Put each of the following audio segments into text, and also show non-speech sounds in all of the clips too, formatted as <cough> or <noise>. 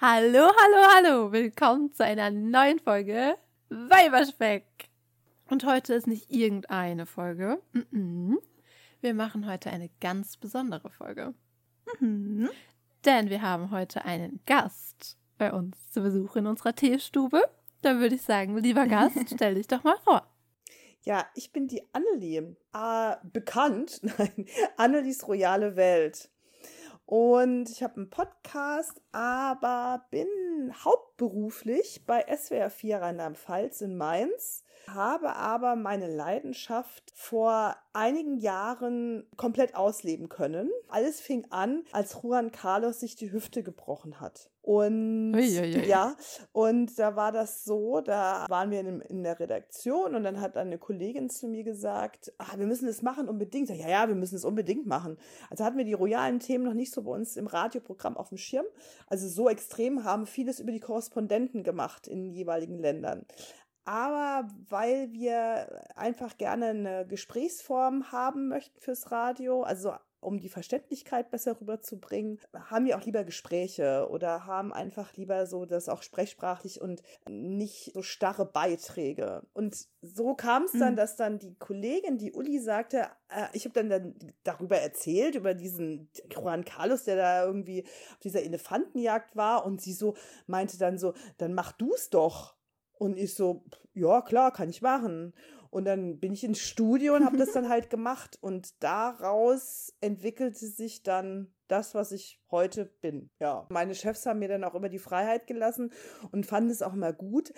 Hallo, hallo, hallo. Willkommen zu einer neuen Folge Weiberspeck. Und heute ist nicht irgendeine Folge. Wir machen heute eine ganz besondere Folge. Mhm. Denn wir haben heute einen Gast bei uns zu Besuch in unserer Teestube. Dann würde ich sagen, lieber Gast, <laughs> stell dich doch mal vor. Ja, ich bin die Annelie. Äh, bekannt, <laughs> nein, Annelies royale Welt. Und ich habe einen Podcast, aber bin hauptberuflich bei SWR 4 Rheinland-Pfalz in Mainz habe aber meine Leidenschaft vor einigen Jahren komplett ausleben können. Alles fing an, als Juan Carlos sich die Hüfte gebrochen hat. Und Uiuiui. ja, und da war das so, da waren wir in, in, der Redaktion und dann hat eine Kollegin zu mir gesagt, ah, wir müssen es machen unbedingt. Ja, ja, wir müssen es unbedingt machen. Also hatten wir die royalen Themen noch nicht so bei uns im Radioprogramm auf dem Schirm. Also so extrem haben vieles über die Korrespondenten gemacht in den jeweiligen Ländern aber weil wir einfach gerne eine Gesprächsform haben möchten fürs Radio, also um die Verständlichkeit besser rüberzubringen, haben wir auch lieber Gespräche oder haben einfach lieber so das auch sprechsprachlich und nicht so starre Beiträge. Und so kam es dann, mhm. dass dann die Kollegin, die Uli, sagte, äh, ich habe dann, dann darüber erzählt, über diesen Juan Carlos, der da irgendwie auf dieser Elefantenjagd war und sie so meinte dann so, dann mach du's doch. Und ich so, ja, klar, kann ich machen. Und dann bin ich ins Studio und habe das dann halt gemacht. Und daraus entwickelte sich dann das, was ich heute bin. Ja, meine Chefs haben mir dann auch immer die Freiheit gelassen und fanden es auch immer gut.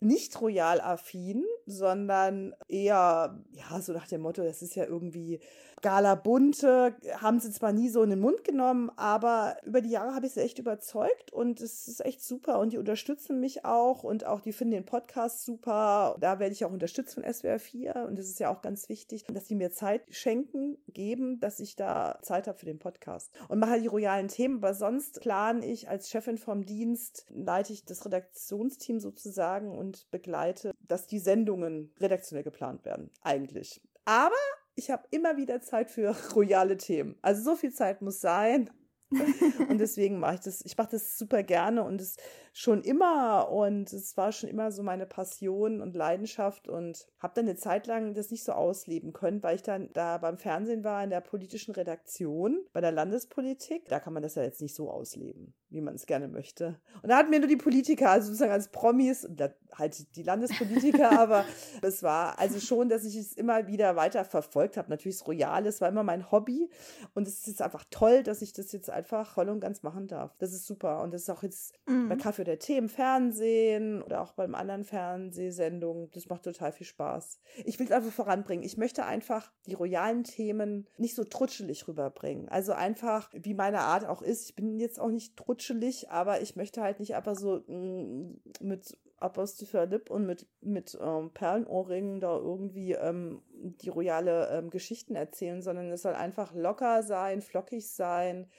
Nicht royal affin, sondern eher, ja, so nach dem Motto, das ist ja irgendwie Gala Bunte haben sie zwar nie so in den Mund genommen, aber über die Jahre habe ich sie echt überzeugt und es ist echt super und die unterstützen mich auch und auch die finden den Podcast super. Da werde ich auch unterstützt von SWR 4 und es ist ja auch ganz wichtig, dass sie mir Zeit schenken, geben, dass ich da Zeit habe für den Podcast und mache die royalen Themen, aber sonst plane ich als Chefin vom Dienst, leite ich das Redaktionsteam sozusagen und begleite, dass die Sendungen redaktionell geplant werden, eigentlich. Aber ich habe immer wieder Zeit für <laughs> royale Themen. Also so viel Zeit muss sein. <laughs> und deswegen mache ich das, ich mache das super gerne und es schon immer und es war schon immer so meine Passion und Leidenschaft und habe dann eine Zeit lang das nicht so ausleben können, weil ich dann da beim Fernsehen war in der politischen Redaktion bei der Landespolitik. Da kann man das ja jetzt nicht so ausleben, wie man es gerne möchte. Und da hatten wir nur die Politiker, also sozusagen als Promis und halt die Landespolitiker, <laughs> aber es war also schon, dass ich es immer wieder weiter verfolgt habe. Natürlich das Royale, es war immer mein Hobby und es ist einfach toll, dass ich das jetzt einfach voll und ganz machen darf. Das ist super und das ist auch jetzt mhm. bei Kaffee für der im Fernsehen oder auch beim anderen Fernsehsendungen. Das macht total viel Spaß. Ich will es einfach voranbringen. Ich möchte einfach die royalen Themen nicht so trutschelig rüberbringen. Also einfach, wie meine Art auch ist. Ich bin jetzt auch nicht trutschelig, aber ich möchte halt nicht einfach so mm, mit Apostel Lip und mit, mit ähm, Perlenohrringen da irgendwie ähm, die royale ähm, Geschichten erzählen, sondern es soll einfach locker sein, flockig sein,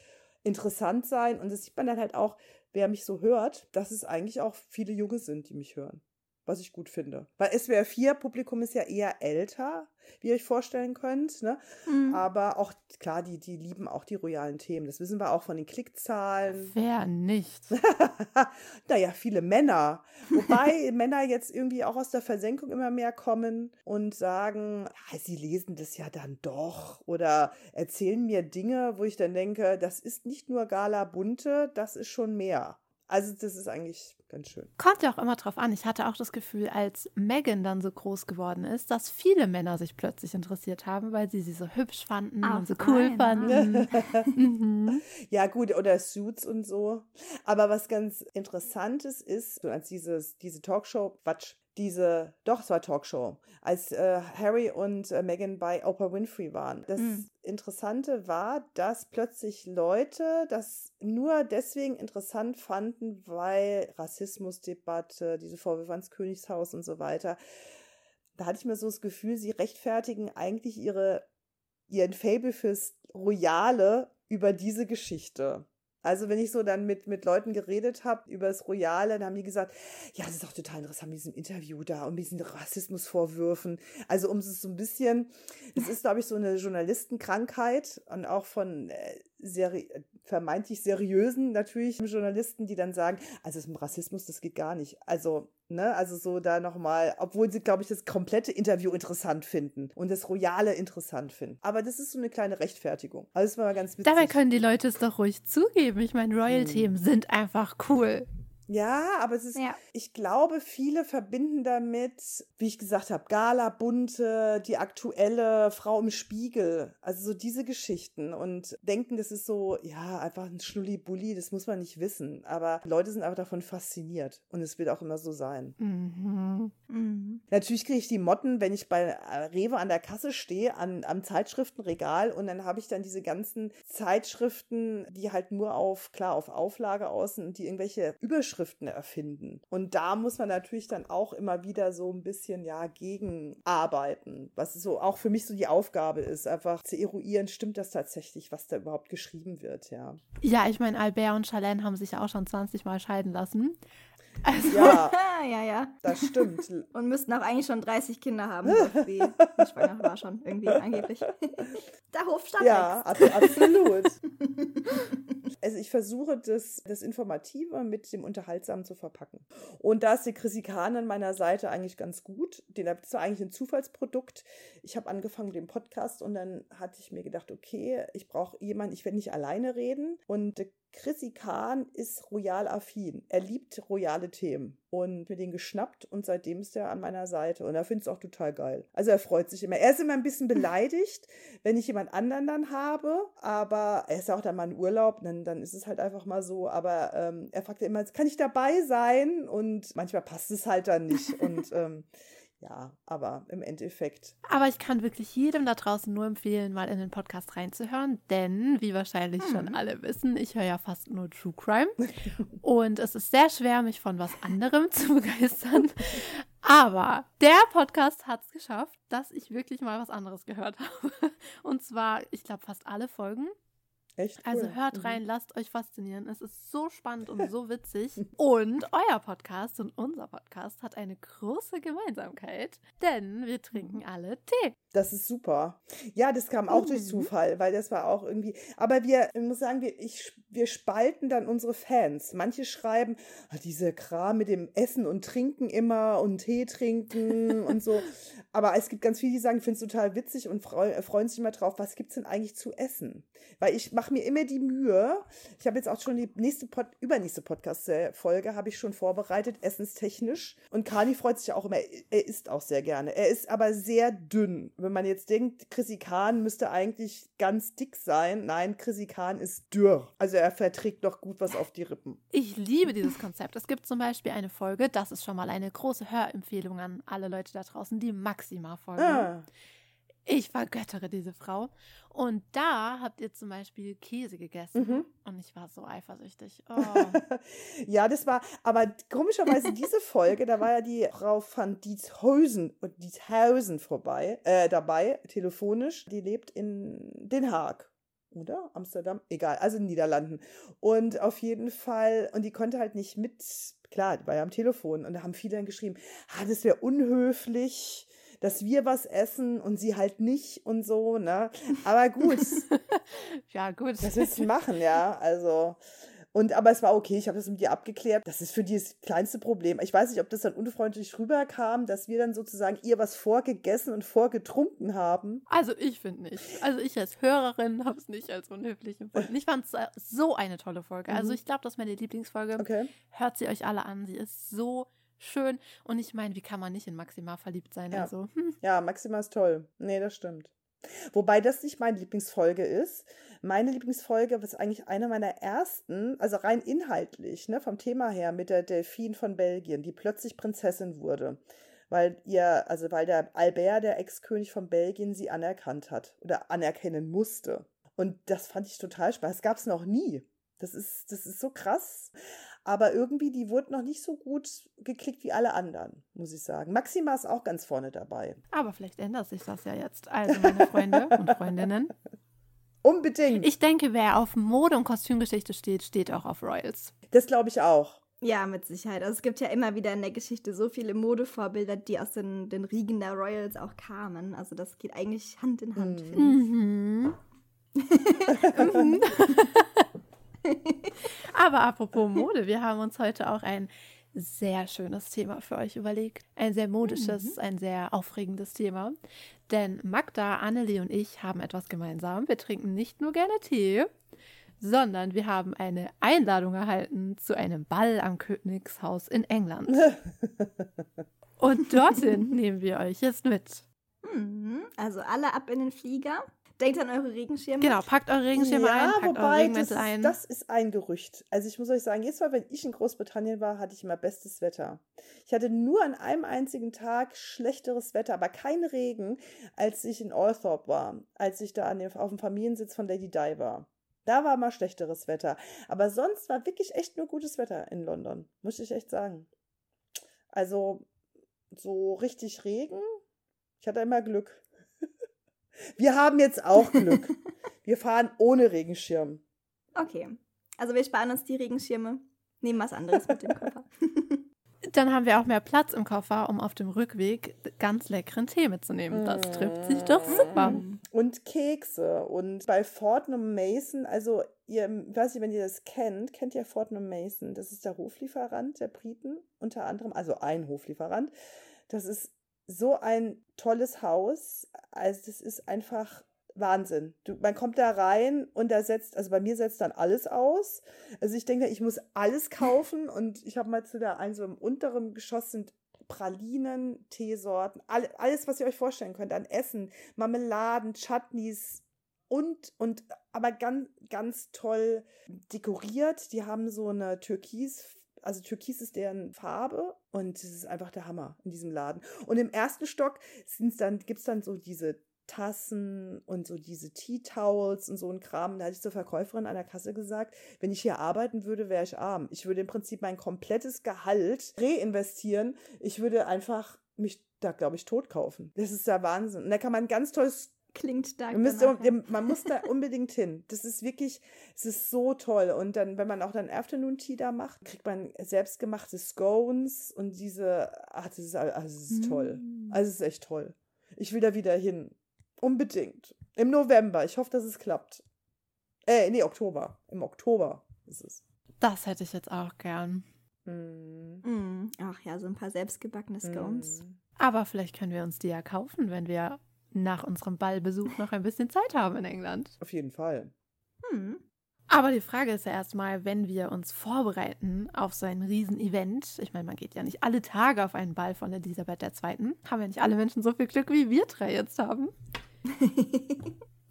interessant sein. Und das sieht man dann halt auch, wer mich so hört, dass es eigentlich auch viele Junge sind, die mich hören. Was ich gut finde. Weil SWR 4 Publikum ist ja eher älter, wie ihr euch vorstellen könnt. Ne? Mhm. Aber auch, klar, die, die lieben auch die royalen Themen. Das wissen wir auch von den Klickzahlen. Wer nicht? <laughs> naja, viele Männer. Wobei <laughs> Männer jetzt irgendwie auch aus der Versenkung immer mehr kommen und sagen, ja, sie lesen das ja dann doch. Oder erzählen mir Dinge, wo ich dann denke, das ist nicht nur Gala Bunte, das ist schon mehr. Also das ist eigentlich ganz schön. Kommt ja auch immer drauf an. Ich hatte auch das Gefühl, als Megan dann so groß geworden ist, dass viele Männer sich plötzlich interessiert haben, weil sie sie so hübsch fanden Auf und so cool fanden. <laughs> mhm. Ja gut, oder Suits und so. Aber was ganz Interessantes ist, als dieses, diese Talkshow, Quatsch, diese, doch, es war Talkshow, als äh, Harry und äh, Meghan bei Oprah Winfrey waren. Das mhm. Interessante war, dass plötzlich Leute das nur deswegen interessant fanden, weil Rassismusdebatte, diese Vorwürfe ans Königshaus und so weiter. Da hatte ich mir so das Gefühl, sie rechtfertigen eigentlich ihre, ihren Fable fürs Royale über diese Geschichte. Also wenn ich so dann mit, mit Leuten geredet habe über das Royale, dann haben die gesagt, ja, das ist auch total interessant mit diesem Interview da und mit diesen Rassismusvorwürfen. Also um es so ein bisschen, es ist, glaube ich, so eine Journalistenkrankheit und auch von äh, seri vermeintlich seriösen natürlich Journalisten, die dann sagen, also das mit Rassismus, das geht gar nicht. Also, ne, also so da nochmal, obwohl sie, glaube ich, das komplette Interview interessant finden und das Royale interessant finden. Aber das ist so eine kleine Rechtfertigung. Also das war mal ganz witzig. Dabei können die Leute es doch ruhig zugeben. Ich meine, Royal-Themen hm. sind einfach cool. Ja, aber es ist, ja. ich glaube, viele verbinden damit, wie ich gesagt habe, Gala, Bunte, die aktuelle Frau im Spiegel, also so diese Geschichten und denken, das ist so, ja, einfach ein Schnulli-Bulli, das muss man nicht wissen. Aber Leute sind einfach davon fasziniert und es wird auch immer so sein. Mhm. Mhm. Natürlich kriege ich die Motten, wenn ich bei Rewe an der Kasse stehe, an, am Zeitschriftenregal und dann habe ich dann diese ganzen Zeitschriften, die halt nur auf, klar, auf Auflage aus und die irgendwelche Überschriften Überschriften erfinden. Und da muss man natürlich dann auch immer wieder so ein bisschen ja gegenarbeiten, was so auch für mich so die Aufgabe ist, einfach zu eruieren, stimmt das tatsächlich, was da überhaupt geschrieben wird, ja. Ja, ich meine, Albert und Charlene haben sich auch schon 20 Mal scheiden lassen. Also, ja, <laughs> ja, ja. Das stimmt. <laughs> Und müssten auch eigentlich schon 30 Kinder haben, <laughs> wie schwanger war schon irgendwie angeblich. Der Hof stand Ja, absolut. also ich versuche das, das Informative mit dem Unterhaltsamen zu verpacken. Und da ist die Chrissy Kahn an meiner Seite eigentlich ganz gut. Das war eigentlich ein Zufallsprodukt. Ich habe angefangen mit dem Podcast und dann hatte ich mir gedacht, okay, ich brauche jemanden, ich werde nicht alleine reden. Und Chrissy Kahn ist royal affin. Er liebt royale Themen und mir den geschnappt und seitdem ist er an meiner Seite und er findet es auch total geil. Also er freut sich immer. Er ist immer ein bisschen <laughs> beleidigt, wenn ich jemand anderen dann habe, aber er ist auch dann mal in Urlaub, dann, dann ist es halt einfach mal so, aber ähm, er fragt ja immer, kann ich dabei sein? Und manchmal passt es halt dann nicht und <laughs> ähm, ja, aber im Endeffekt. Aber ich kann wirklich jedem da draußen nur empfehlen, mal in den Podcast reinzuhören, denn, wie wahrscheinlich hm. schon alle wissen, ich höre ja fast nur True Crime. <laughs> und es ist sehr schwer, mich von was anderem <laughs> zu begeistern. Aber der Podcast hat es geschafft, dass ich wirklich mal was anderes gehört <laughs> habe. Und zwar, ich glaube, fast alle Folgen. Echt also cool. Also hört mhm. rein, lasst euch faszinieren. Es ist so spannend und so witzig. <laughs> und euer Podcast und unser Podcast hat eine große Gemeinsamkeit, denn wir trinken mhm. alle Tee. Das ist super. Ja, das kam auch mhm. durch Zufall, weil das war auch irgendwie. Aber wir, ich muss sagen, wir, ich, wir spalten dann unsere Fans. Manche schreiben, oh, diese Kram mit dem Essen und Trinken immer und Tee trinken <laughs> und so. Aber es gibt ganz viele, die sagen, ich finde es total witzig und freu, freuen sich immer drauf, was gibt es denn eigentlich zu essen? Weil ich mache mir immer die Mühe. Ich habe jetzt auch schon die nächste Pod, übernächste Podcast-Folge habe ich schon vorbereitet, essenstechnisch. Und Kani freut sich auch immer. Er isst auch sehr gerne. Er ist aber sehr dünn. Wenn man jetzt denkt, Chrissy Kahn müsste eigentlich ganz dick sein. Nein, Chrissy Kahn ist dürr. Also er verträgt doch gut was auf die Rippen. Ich liebe dieses Konzept. Es gibt zum Beispiel eine Folge, das ist schon mal eine große Hörempfehlung an alle Leute da draußen, die Maxima folgen. Ah. Ich vergöttere diese Frau. Und da habt ihr zum Beispiel Käse gegessen. Mhm. Und ich war so eifersüchtig. <laughs> Oh. ja, das war, aber komischerweise diese Folge, da war ja die Frau von Diethausen, Diethausen vorbei, äh, dabei, telefonisch. Die lebt in Den Haag oder? Amsterdam? Egal, also in den Niederlanden. Und auf jeden Fall, und die konnte halt nicht mit, klar, die war ja am Telefon. Und da haben viele dann geschrieben, ah, das wäre unhöflich dass wir was essen und sie halt nicht und so, ne? Aber gut. <laughs> ja, gut. Das ist machen, ja. Also. Und aber es war okay, ich habe das mit ihr abgeklärt. Das ist für die das kleinste Problem. Ich weiß nicht, ob das dann unfreundlich rüberkam, dass wir dann sozusagen ihr was vorgegessen und vorgetrunken haben. Also ich finde nicht. Also ich als Hörerin habe es nicht als unhöflich empfunden. Ich fand es so eine tolle Folge. Also mhm. ich glaube, das ist meine Lieblingsfolge. Okay. Hört sie euch alle an. Sie ist so schön. Und ich meine, wie kann man nicht in Maxima verliebt sein? Ja, also, hm. <laughs> ja Maxima ist toll. Nee, das stimmt. Wobei das nicht meine Lieblingsfolge ist. Meine Lieblingsfolge was eigentlich eine meiner ersten, also rein inhaltlich, ne, vom Thema her, mit der Delphine von Belgien, die plötzlich Prinzessin wurde. Weil ihr, also weil der Albert, der Ex-König von Belgien, sie anerkannt hat oder anerkennen musste. Und das fand ich total spannend. Das gab es noch nie. Das ist, das ist so krass aber irgendwie, die wurde noch nicht so gut geklickt wie alle anderen, muss ich sagen. Maxima ist auch ganz vorne dabei. Aber vielleicht ändert sich das ja jetzt. Also, meine Freunde und Freundinnen. <laughs> Unbedingt. Ich denke, wer auf Mode- und Kostümgeschichte steht, steht auch auf Royals. Das glaube ich auch. Ja, mit Sicherheit. Also es gibt ja immer wieder in der Geschichte so viele Modevorbilder, die aus den, den Riegen der Royals auch kamen. Also das geht eigentlich Hand in Hand, mhm. finde ich. Mhm. <laughs> <laughs> Mhm. <laughs> Aber apropos Mode, wir haben uns heute auch ein sehr schönes Thema für euch überlegt. Ein sehr modisches, ein sehr aufregendes Thema. Denn Magda, Annelie und ich haben etwas gemeinsam. Wir trinken nicht nur gerne Tee, sondern wir haben eine Einladung erhalten zu einem Ball am Königshaus in England. <laughs> Und dorthin nehmen wir euch jetzt mit. Mhm. Also alle ab in den Flieger. Denkt an eure Regenschirme. Genau, packt eure Regenschirme ja, ein, packt eure wobei, das Regenmäntel ist, ein. das ist ein Gerücht. Also ich muss euch sagen, jedes Mal, wenn ich in Großbritannien war, hatte ich immer bestes Wetter. Ich hatte nur an einem einzigen Tag schlechteres Wetter, aber kein Regen, als ich in Althorpe war, als ich da an dem, auf dem Familiensitz von Lady Di war. Da war mal schlechteres Wetter. Aber sonst war wirklich echt nur gutes Wetter in London, muss ich echt sagen. Also so richtig Regen, ich hatte immer Glück. Wir haben jetzt auch Glück. <laughs> Wir fahren ohne Regenschirm. Okay. Also wir sparen uns die Regenschirme. Nehmen was anderes mit dem Koffer. <laughs> Dann haben wir auch mehr Platz im Koffer, um auf dem Rückweg ganz leckeren Tee mitzunehmen. Das trifft sich doch super. Und Kekse. Und bei Fortnum Mason, also ihr, ich weiß nicht, wenn ihr das kennt, kennt ihr Fortnum Mason? Das ist der Hoflieferant der Briten, unter anderem, also ein Hoflieferant. Das ist so ein tolles Haus. Also das ist einfach Wahnsinn. Du, man kommt da rein und da setzt, also bei mir setzt dann alles aus. Also ich denke, ich muss alles kaufen <laughs> und ich habe mal zu der einen so im unteren Geschoss sind Pralinen, Teesorten, all, alles, was ihr euch vorstellen könnt an Essen, Marmeladen, Chutneys und, und aber ganz, ganz toll dekoriert. Die haben so eine Türkis, also Türkis ist deren Farbe und es ist einfach der Hammer in diesem Laden. Und im ersten Stock sind's dann, gibt's dann so diese Tassen und so diese Tea Towels und so ein Kram. Da hatte ich zur Verkäuferin an der Kasse gesagt, wenn ich hier arbeiten würde, wäre ich arm. Ich würde im Prinzip mein komplettes Gehalt reinvestieren. Ich würde einfach mich da, glaube ich, tot kaufen. Das ist der Wahnsinn. Und da kann man ganz tolles Klingt stark. man, müsste, danach, ja. man muss da <laughs> unbedingt hin. Das ist wirklich, es ist so toll. Und dann, wenn man auch dann Afternoon Tea da macht, kriegt man selbstgemachte Scones und diese, ach, das ist, also das ist toll. Mm. Also es ist echt toll. Ich will da wieder hin. Unbedingt. Im November. Ich hoffe, dass es klappt. Äh, nee, Oktober. Im Oktober ist es. Das hätte ich jetzt auch gern. Mm. Mm. Ach ja, so ein paar selbstgebackene Scones. Mm. Aber vielleicht können wir uns die ja kaufen, wenn wir nach unserem Ballbesuch noch ein bisschen Zeit haben in England. Auf jeden Fall. Hm. Aber die Frage ist ja erstmal, wenn wir uns vorbereiten auf so ein Riesen-Event, ich meine, man geht ja nicht alle Tage auf einen Ball von Elisabeth II., haben ja nicht alle Menschen so viel Glück, wie wir drei jetzt haben. <laughs>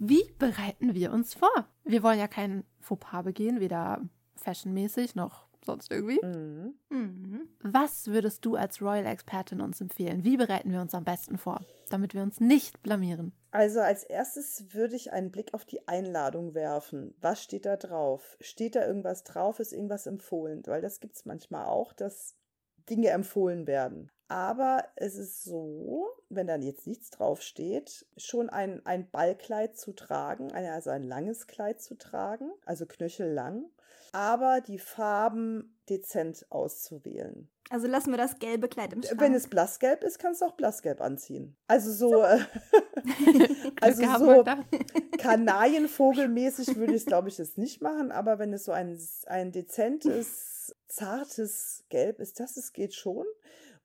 Wie bereiten wir uns vor? Wir wollen ja keinen Fauxpas begehen, weder fashionmäßig noch sonst irgendwie. Mm. Mhm. Was würdest du als Royal-Expertin uns empfehlen? Wie bereiten wir uns am besten vor, damit wir uns nicht blamieren? Also als erstes würde ich einen Blick auf die Einladung werfen. Was steht da drauf? Steht da irgendwas drauf? Ist irgendwas empfohlen? Weil das gibt es manchmal auch, dass Dinge empfohlen werden. Aber es ist so, wenn dann jetzt nichts draufsteht, schon ein, ein Ballkleid zu tragen, also ein langes Kleid zu tragen, also knöchellang, aber die Farben dezent auszuwählen. Also lassen wir das gelbe Kleid im Schrank. Wenn es blassgelb ist, kannst du auch blassgelb anziehen. Also so, äh, <laughs> also so. <laughs> Kanarienvogelmäßig würde ich es, glaube ich, jetzt nicht machen, aber wenn es so ein, ein dezentes, zartes Gelb ist, das es geht schon.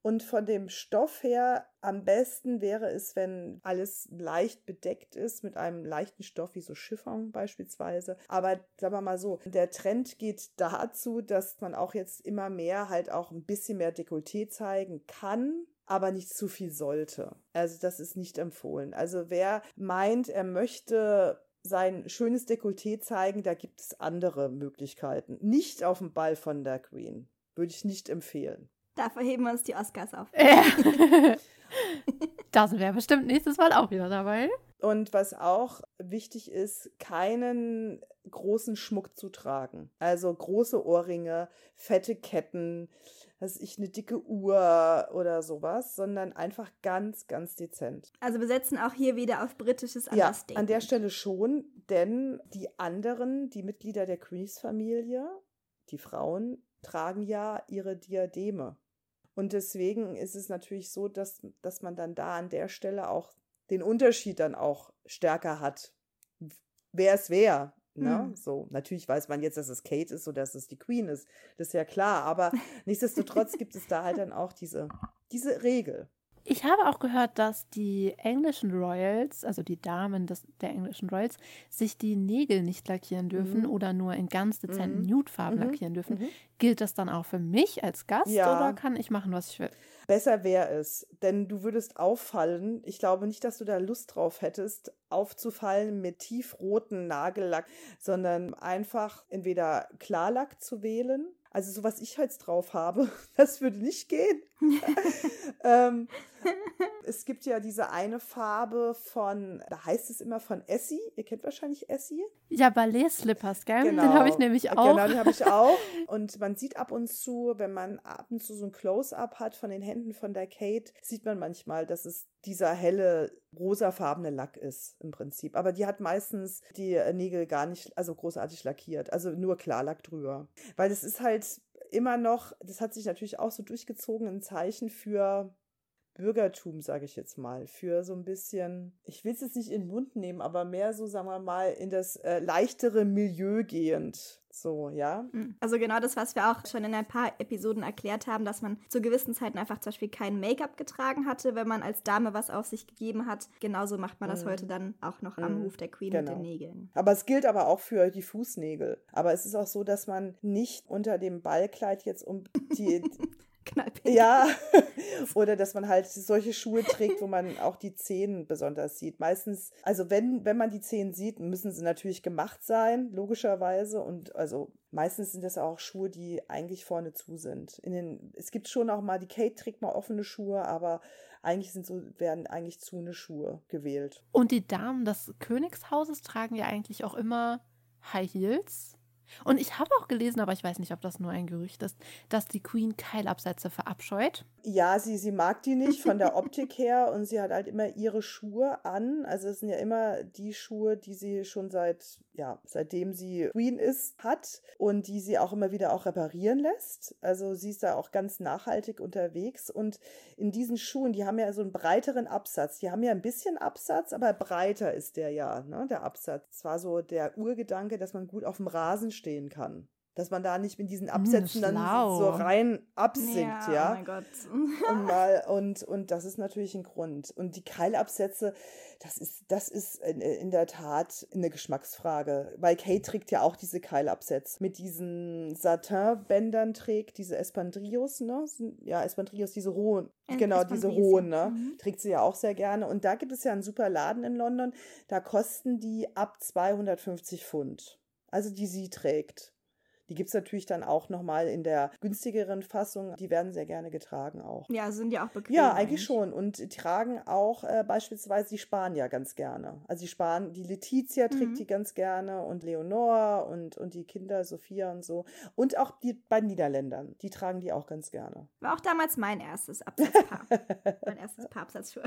Und von dem Stoff her, am besten wäre es, wenn alles leicht bedeckt ist mit einem leichten Stoff wie so Chiffon beispielsweise. Aber sagen wir mal so, der Trend geht dazu, dass man auch jetzt immer mehr halt auch ein bisschen mehr Dekolleté zeigen kann, aber nicht zu viel sollte. Also das ist nicht empfohlen. Also wer meint, er möchte sein schönes Dekolleté zeigen, da gibt es andere Möglichkeiten. Nicht auf dem Ball von der Queen. Würde ich nicht empfehlen. Dafür heben wir uns die Oscars auf. Ja. da sind wir bestimmt nächstes Mal auch wieder dabei. Und was auch wichtig ist, keinen großen Schmuck zu tragen. Also große Ohrringe, fette Ketten, dass ich eine dicke Uhr oder sowas, sondern einfach ganz, ganz dezent. Also wir setzen auch hier wieder auf britisches Ja, Understatement. an der Stelle schon, denn die anderen, die Mitglieder der Queens-Familie, die Frauen, tragen ja ihre Diademe. Und deswegen ist es natürlich so, dass, dass man dann da an der Stelle auch den Unterschied dann auch stärker hat. wer es wäre. Ne? Hm. So, natürlich weiß man jetzt, dass es Kate ist oder dass es die Queen ist. Das ist ja klar. Aber <laughs> nichtsdestotrotz gibt es da halt dann auch diese, diese Regel. Ich habe auch gehört, dass die englischen Royals, also die Damen des, der englischen Royals, sich die Nägel nicht lackieren dürfen Mhm. oder nur in ganz dezenten Mhm. Nudefarben Mhm. lackieren dürfen. Mhm. Gilt das dann auch für mich als Gast Ja. oder kann ich machen, was ich will? Besser wäre es, denn du würdest auffallen. Ich glaube nicht, dass du da Lust drauf hättest, aufzufallen mit tiefroten Nagellack, sondern einfach entweder Klarlack zu wählen. Also so was ich jetzt drauf habe, <laughs> das würde nicht gehen. <laughs> ähm, <laughs> es gibt ja diese eine Farbe von, da heißt es immer von Essie. Ihr kennt wahrscheinlich Essie. Ja, Ballet-Slippers, gell? Den habe ich nämlich auch. Genau, den habe ich <laughs> auch. Und man sieht ab und zu, wenn man ab und zu so ein Close-up hat von den Händen von der Kate, sieht man manchmal, dass es dieser helle rosafarbene Lack ist im Prinzip. Aber die hat meistens die äh, Nägel gar nicht, also großartig lackiert, also nur Klarlack drüber. Weil es ist halt immer noch, das hat sich natürlich auch so durchgezogen, ein Zeichen für Bürgertum, sage ich jetzt mal, für so ein bisschen, ich will es jetzt nicht in den Mund nehmen, aber mehr so, sagen wir mal, in das äh, leichtere Milieu gehend. So, ja. Hm. Also genau das, was wir auch schon in ein paar Episoden erklärt haben, dass man zu gewissen Zeiten einfach zum Beispiel kein Make-up getragen hatte, wenn man als Dame was auf sich gegeben hat. Genauso macht man das Mhm. heute dann auch noch am Mhm. Hof der Queen mit Genau. den Nägeln. Aber es gilt aber auch für die Fußnägel. Aber es ist auch so, dass man nicht unter dem Ballkleid jetzt um die, <laughs> Knallpin. Ja, <laughs> oder dass man halt solche Schuhe trägt, wo man auch die Zehen besonders sieht. Meistens, also wenn, wenn man die Zehen sieht, müssen sie natürlich gemacht sein, logischerweise. Und also meistens sind das auch Schuhe, die eigentlich vorne zu sind. In den, es gibt schon auch mal, die Kate trägt mal offene Schuhe, aber eigentlich sind so, werden eigentlich zu eine Schuhe gewählt. Und die Damen des Königshauses tragen ja eigentlich auch immer High Heels. Und ich habe auch gelesen, aber ich weiß nicht, ob das nur ein Gerücht ist, dass die Queen Keilabsätze verabscheut. Ja, sie, sie mag die nicht von der <laughs> Optik her und sie hat halt immer ihre Schuhe an. Also es sind ja immer die Schuhe, die sie schon seit, ja, seitdem sie Queen ist, hat und die sie auch immer wieder auch reparieren lässt. Also sie ist da auch ganz nachhaltig unterwegs und in diesen Schuhen, die haben ja so einen breiteren Absatz. Die haben ja ein bisschen Absatz, aber breiter ist der ja, ne, der Absatz. Es war so der Urgedanke, dass man gut auf dem Rasen stehen kann. Dass man da nicht mit diesen Absätzen dann so rein absinkt, ja. Oh mein Gott. <laughs> Und, mal, und, und das ist natürlich ein Grund. Und die Keilabsätze, das ist, das ist in, in der Tat eine Geschmacksfrage. Weil Kate trägt ja auch diese Keilabsätze. Mit diesen Satin-Bändern trägt, diese Espandrillos, ne? Ja, Espandrillos, diese hohen. Äh, genau, diese hohen, ja. ne? Mhm. Trägt sie ja auch sehr gerne. Und da gibt es ja einen super Laden in London. Da kosten die ab 250 Pfund. Also die sie trägt. Die gibt es natürlich dann auch nochmal in der günstigeren Fassung. Die werden sehr gerne getragen auch. Ja, sind ja auch bequem. Ja, eigentlich schon. Und tragen auch äh, beispielsweise die Spanier ganz gerne. Also die Span die Letizia trägt Mhm. die ganz gerne und Leonor und, und die Kinder Sophia und so. Und auch die beiden Niederländern, die tragen die auch ganz gerne. War auch damals mein erstes Absatzpaar. <laughs> mein erstes Paarabsatz für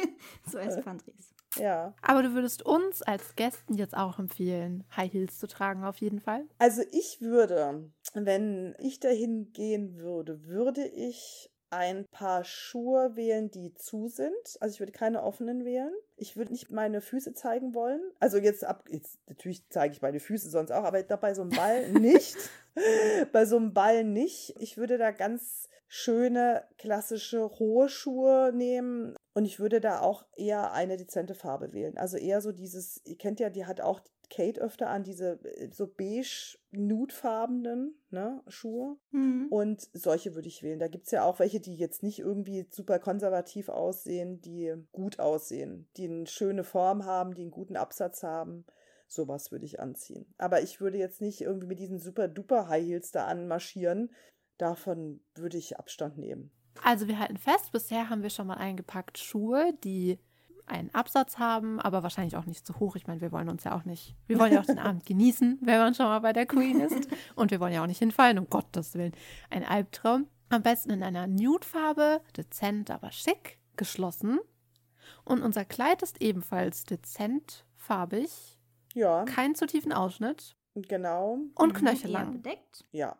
<laughs> so Espandries. Ja. Aber du würdest uns als Gästen jetzt auch empfehlen, High Heels zu tragen, auf jeden Fall. Also ich würde, wenn ich dahin gehen würde, würde ich ein paar Schuhe wählen, die zu sind. Also ich würde keine offenen wählen. Ich würde nicht meine Füße zeigen wollen. Also jetzt ab, jetzt natürlich zeige ich meine Füße sonst auch, aber bei so einem Ball <laughs> nicht. bei so einem Ball nicht. Ich würde da ganz schöne klassische hohe Schuhe nehmen und ich würde da auch eher eine dezente Farbe wählen. Also eher so dieses, ihr kennt ja, die hat auch Kate öfter an diese äh, so beige nudefarbenen ne, Schuhe. Mhm. Und solche würde ich wählen. Da gibt es ja auch welche, die jetzt nicht irgendwie super konservativ aussehen, die gut aussehen, die eine schöne Form haben, die einen guten Absatz haben. Sowas würde ich anziehen. Aber ich würde jetzt nicht irgendwie mit diesen super duper High Heels da anmarschieren. Davon würde ich Abstand nehmen. Also wir halten fest, bisher haben wir schon mal eingepackt Schuhe, die einen Absatz haben, aber wahrscheinlich auch nicht zu hoch. Ich meine, wir wollen uns ja auch nicht, wir wollen ja auch den Abend <laughs> genießen, wenn man schon mal bei der Queen ist. Und wir wollen ja auch nicht hinfallen, um Gottes Willen. Ein Albtraum. Am besten in einer Nude-Farbe, dezent, aber schick, geschlossen. Und unser Kleid ist ebenfalls dezent farbig, Ja, keinen zu tiefen Ausschnitt genau. und Mhm, knöchellang. Ja.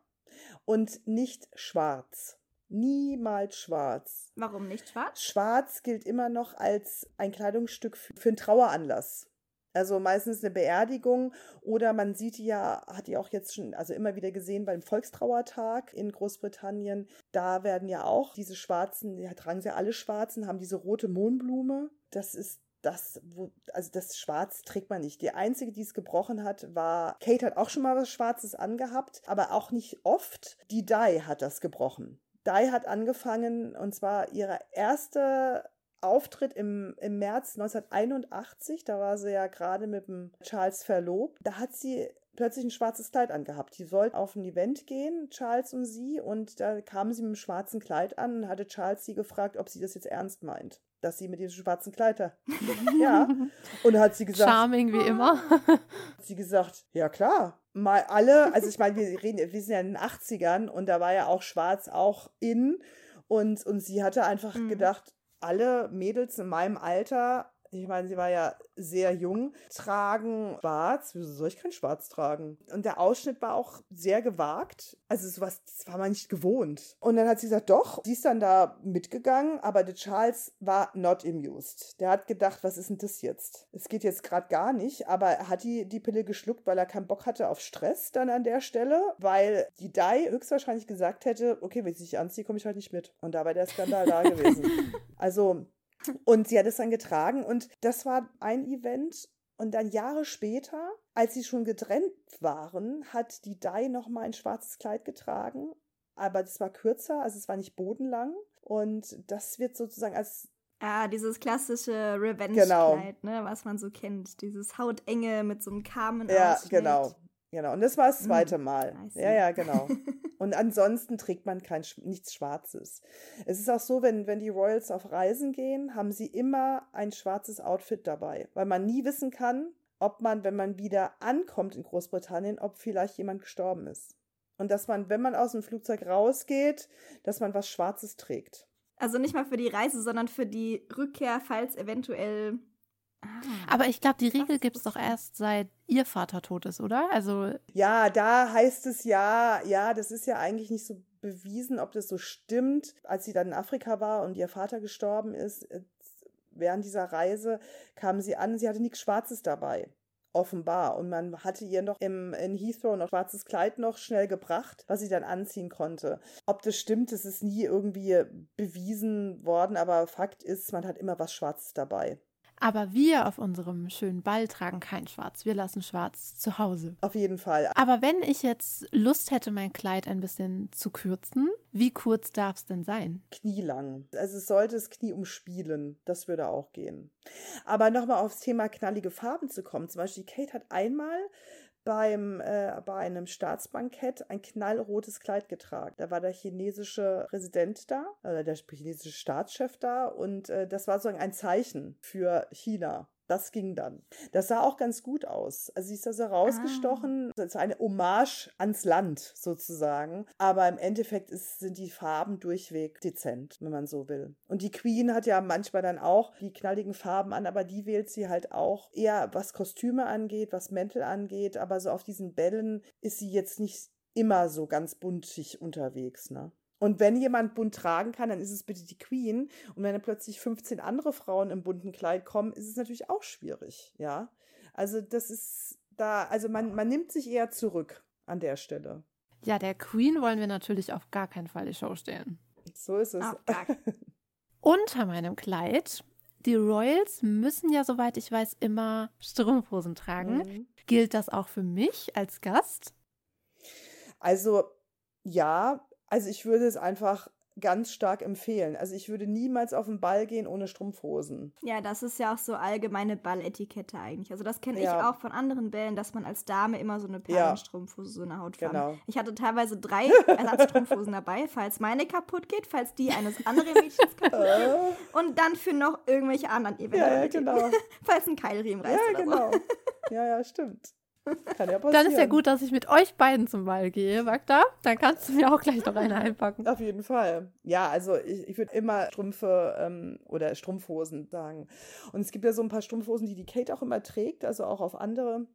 Und nicht schwarz. Niemals schwarz. Warum nicht schwarz? Schwarz gilt immer noch als ein Kleidungsstück für für einen Traueranlass. Also meistens eine Beerdigung oder man sieht die ja, hat die auch jetzt schon, also immer wieder gesehen beim Volkstrauertag in Großbritannien. Da werden ja auch diese schwarzen, die tragen sie ja alle schwarzen, haben diese rote Mohnblume. Das ist das, wo, also das Schwarz trägt man nicht. Die einzige, die es gebrochen hat, war, Kate hat auch schon mal was Schwarzes angehabt, aber auch nicht oft. Die Di hat das gebrochen. Di hat angefangen, und zwar ihre erste Auftritt im, im März 1981, da war sie ja gerade mit dem Charles verlobt, da hat sie plötzlich ein schwarzes Kleid angehabt. Die sollten auf ein Event gehen, Charles und sie, und da kamen sie mit einem schwarzen Kleid an und hatte Charles sie gefragt, ob sie das jetzt ernst meint dass sie mit diesem schwarzen Kleid da. <laughs> ja. Und hat sie gesagt. Charming wie immer. <laughs> hat sie gesagt, ja klar. Mal alle, also ich meine, wir reden, wir sind ja in den 80ern und da war ja auch schwarz auch in. Und, und sie hatte einfach mhm. gedacht, alle Mädels in meinem Alter ich meine, sie war ja sehr jung, tragen schwarz. Wieso soll ich kein Schwarz tragen? Und der Ausschnitt war auch sehr gewagt. Also sowas, das war man nicht gewohnt. Und dann hat sie gesagt, doch, sie ist dann da mitgegangen, aber der Charles war not amused. Der hat gedacht, was ist denn das jetzt? Es geht jetzt gerade gar nicht, aber er hat die, die Pille geschluckt, weil er keinen Bock hatte auf Stress dann an der Stelle, weil die Dai höchstwahrscheinlich gesagt hätte, okay, wenn ich sich anziehe, komme ich halt nicht mit. Und da war der Skandal da gewesen. <laughs> Also und sie hat es dann getragen und das war ein Event. Und dann Jahre später, als sie schon getrennt waren, hat die Dai nochmal ein schwarzes Kleid getragen. Aber das war kürzer, also es war nicht bodenlang. Und das wird sozusagen als Ah, dieses klassische Revenge-Kleid, genau. ne, was man so kennt. Dieses Hautenge mit so einem Carmen Ja, genau. Genau, und das war das zweite mm, Mal. Ja, ja, <laughs> genau. und ansonsten trägt man kein, nichts Schwarzes. Es ist auch so, wenn, wenn die Royals auf Reisen gehen, haben sie immer ein schwarzes Outfit dabei, weil man nie wissen kann, ob man, wenn man wieder ankommt in Großbritannien, ob vielleicht jemand gestorben ist. Und dass man, wenn man aus dem Flugzeug rausgeht, dass man was Schwarzes trägt. Also nicht mal für die Reise, sondern für die Rückkehr, falls eventuell. Aber ich glaube, die Regel gibt es doch erst seit ihr Vater tot ist, oder? Also ja, da heißt es ja, ja, das ist ja eigentlich nicht so bewiesen, ob das so stimmt. Als sie dann in Afrika war und ihr Vater gestorben ist, äh, während dieser Reise kam sie an, sie hatte nichts Schwarzes dabei. Offenbar. Und man hatte ihr noch im, in Heathrow noch schwarzes Kleid noch schnell gebracht, was sie dann anziehen konnte. Ob das stimmt, das ist nie irgendwie bewiesen worden, aber Fakt ist, man hat immer was Schwarzes dabei. Aber wir auf unserem schönen Ball tragen kein Schwarz. Wir lassen Schwarz zu Hause. Auf jeden Fall. Aber wenn ich jetzt Lust hätte, mein Kleid ein bisschen zu kürzen, wie kurz darf es denn sein? Knielang. Also es sollte das Knie umspielen. Das würde auch gehen. Aber nochmal aufs Thema knallige Farben zu kommen. Zum Beispiel Kate hat einmal beim, äh, bei einem Staatsbankett ein knallrotes Kleid getragen. Da war der chinesische Präsident da, oder der chinesische Staatschef da und äh, das war so ein Zeichen für China. Das ging dann. Das sah auch ganz gut aus. Also sie ist da so rausgestochen. Ah. Das ist eine Hommage ans Land sozusagen. Aber im Endeffekt ist, sind die Farben durchweg dezent, wenn man so will. Und die Queen hat ja manchmal dann auch die knalligen Farben an, aber die wählt sie halt auch eher, was Kostüme angeht, was Mäntel angeht. Aber so auf diesen Bällen ist sie jetzt nicht immer so ganz buntig unterwegs, ne? Und wenn jemand bunt tragen kann, dann ist es bitte die Queen. Und wenn dann plötzlich 15 andere Frauen im bunten Kleid kommen, ist es natürlich auch schwierig, ja. Also das ist da, also man, man nimmt sich eher zurück an der Stelle. Ja, der Queen wollen wir natürlich auf gar keinen Fall die Show stellen. So ist es. <laughs> Unter meinem Kleid die Royals müssen ja, soweit ich weiß, immer Strumpfhosen tragen. Mhm. Gilt das auch für mich als Gast? Also ja, also ich würde es einfach ganz stark empfehlen. Also ich würde niemals auf den Ball gehen ohne Strumpfhosen. Ja, das ist ja auch so allgemeine Balletikette eigentlich. Also das kenne ja. ich auch von anderen Bällen, dass man als Dame immer so eine Perlenstrumpfhose, so eine Hautfarbe. Genau. Ich hatte teilweise drei Ersatzstrumpfhosen <laughs> dabei, falls meine kaputt geht, falls die eines anderen Mädchens <laughs> kaputt geht und dann für noch irgendwelche anderen Eventualitäten. Ja, ja, genau. <laughs> falls ein Keilriemen reißt ja, genau. So. Ja, ja, stimmt. Kann ja passieren. Dann ist ja gut, dass ich mit euch beiden zum Ball gehe, Magda. Dann kannst du mir auch gleich noch eine einpacken. Auf jeden Fall. Ja, also ich, ich würde immer Strümpfe ähm, oder Strumpfhosen sagen. Und es gibt ja so ein paar Strumpfhosen, die die Kate auch immer trägt, also auch auf andere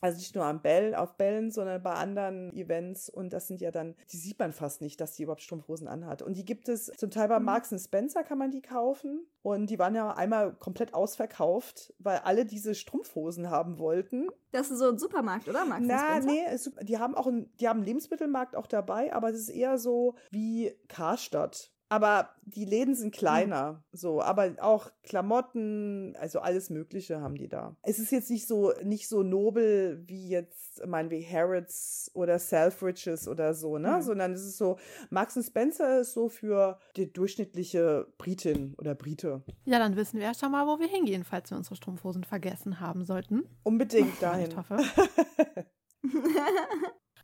Also nicht nur am Bell, auf Bällen, sondern bei anderen Events. Und das sind ja dann, die sieht man fast nicht, dass die überhaupt Strumpfhosen anhat. Und die gibt es zum Teil bei mhm. Marks Spencer kann man die kaufen. Und die waren ja einmal komplett ausverkauft, weil alle diese Strumpfhosen haben wollten. Das ist so ein Supermarkt, oder? Marks Na, nee, die haben auch einen, die haben einen Lebensmittelmarkt auch dabei, aber es ist eher so wie Karstadt. Aber die Läden sind hm. kleiner, so, aber auch Klamotten, also alles Mögliche haben die da. Es ist jetzt nicht so, nicht so nobel wie jetzt, meinen wir Harrods oder Selfridges oder so, ne, mhm. sondern es ist so, Max Spencer ist so für die durchschnittliche Britin oder Brite. Ja, dann wissen wir ja schon mal, wo wir hingehen, falls wir unsere Strumpfhosen vergessen haben sollten. Unbedingt dahin. Ich hoffe. <laughs>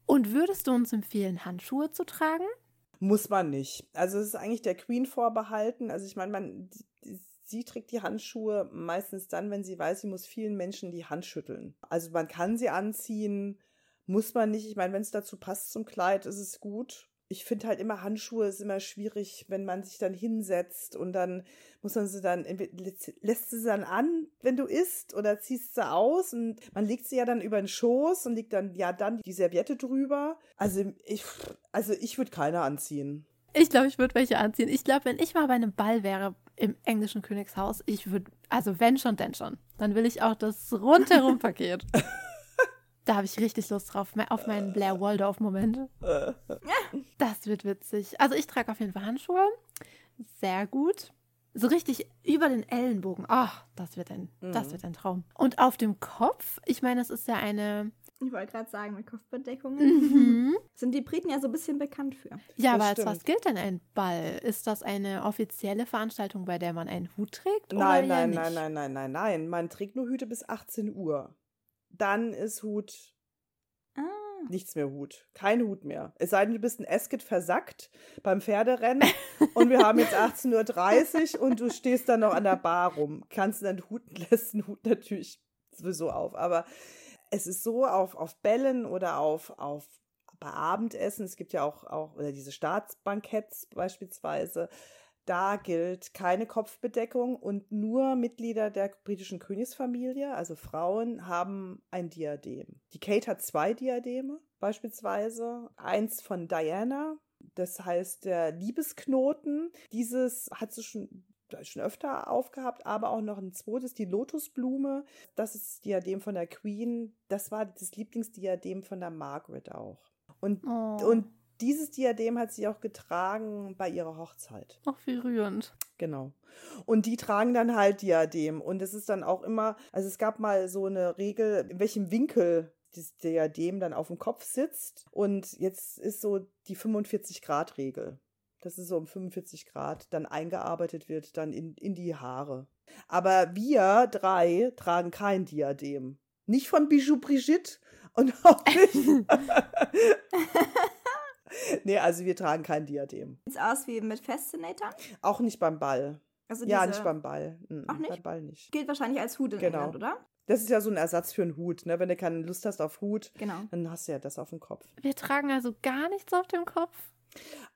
Und würdest du uns empfehlen, Handschuhe zu tragen? Muss man nicht. Also es ist eigentlich der Queen vorbehalten. Also ich meine, man, sie trägt die Handschuhe meistens dann, wenn sie weiß, sie muss vielen Menschen die Hand schütteln. Also man kann sie anziehen, muss man nicht. Ich meine, wenn es dazu passt zum Kleid, ist es gut ich finde halt immer Handschuhe ist immer schwierig, wenn man sich dann hinsetzt und dann muss man sie dann, lässt sie dann an, wenn du isst oder ziehst sie aus und man legt sie ja dann über den Schoß und legt dann ja dann die Serviette drüber. Also ich, also ich würde keine anziehen. Ich glaube, ich würde welche anziehen. Ich glaube, wenn ich mal bei einem Ball wäre im englischen Königshaus, ich würde, also wenn schon, denn schon, dann will ich auch das rundherum <laughs> Paket. Da habe ich richtig Lust drauf, auf meinen Blair Waldorf-Moment. <laughs> Das wird witzig. Also ich trage auf jeden Fall Handschuhe. Sehr gut. So richtig über den Ellenbogen. Ach, oh, das wird ein, mhm. das wird ein Traum. Und auf dem Kopf, ich meine, das ist ja eine. Ich wollte gerade sagen, mit Kopfbedeckungen. Mhm. <laughs> Sind die Briten ja so ein bisschen bekannt für. Ja, das aber als was gilt denn ein Ball? Ist das eine offizielle Veranstaltung, bei der man einen Hut trägt? Nein, nein, nein, nein, nein, nein, nein. Man trägt nur Hüte bis 18 Uhr dann ist Hut ah. nichts mehr Hut. Kein Hut mehr. Es sei denn, du bist ein Esket versackt beim Pferderennen <laughs> und wir haben jetzt 18.30 Uhr und du stehst dann noch an der Bar rum. Kannst du dann Hut, <laughs> lässt den Hut natürlich sowieso auf. Aber es ist so auf, auf Bällen oder auf, auf bei Abendessen, es gibt ja auch, auch oder diese Staatsbanketts beispielsweise, da gilt keine Kopfbedeckung und nur Mitglieder der britischen Königsfamilie, also Frauen, haben ein Diadem. Die Kate hat zwei Diademe beispielsweise. Eins von Diana, das heißt der Liebesknoten. Dieses hat sie schon schon öfter aufgehabt, aber auch noch ein zweites, die Lotusblume. Das ist das Diadem von der Queen. Das war das Lieblingsdiadem von der Margaret auch. Und, oh. und dieses Diadem hat sie auch getragen bei ihrer Hochzeit. Ach, wie rührend. Genau. Und die tragen dann halt Diadem. Und es ist dann auch immer, also es gab mal so eine Regel, in welchem Winkel das Diadem dann auf dem Kopf sitzt. Und jetzt ist so die 45-Grad-Regel. Das ist so um 45 Grad dann eingearbeitet wird, dann in, in die Haare. Aber wir drei tragen kein Diadem. Nicht von Bijou Brigitte und auch nicht. <laughs> <laughs> <laughs> nee, also wir tragen kein Diadem. Sieht aus wie mit Fascinator? Auch nicht beim Ball. Also ja, nicht beim Ball. Mhm, auch nicht? Beim Ball nicht. Gilt wahrscheinlich als Hut in genau. England, oder? Das ist ja so ein Ersatz für einen Hut, ne? Wenn du keine Lust hast auf Hut, genau. dann hast du ja das auf dem Kopf. Wir tragen also gar nichts auf dem Kopf.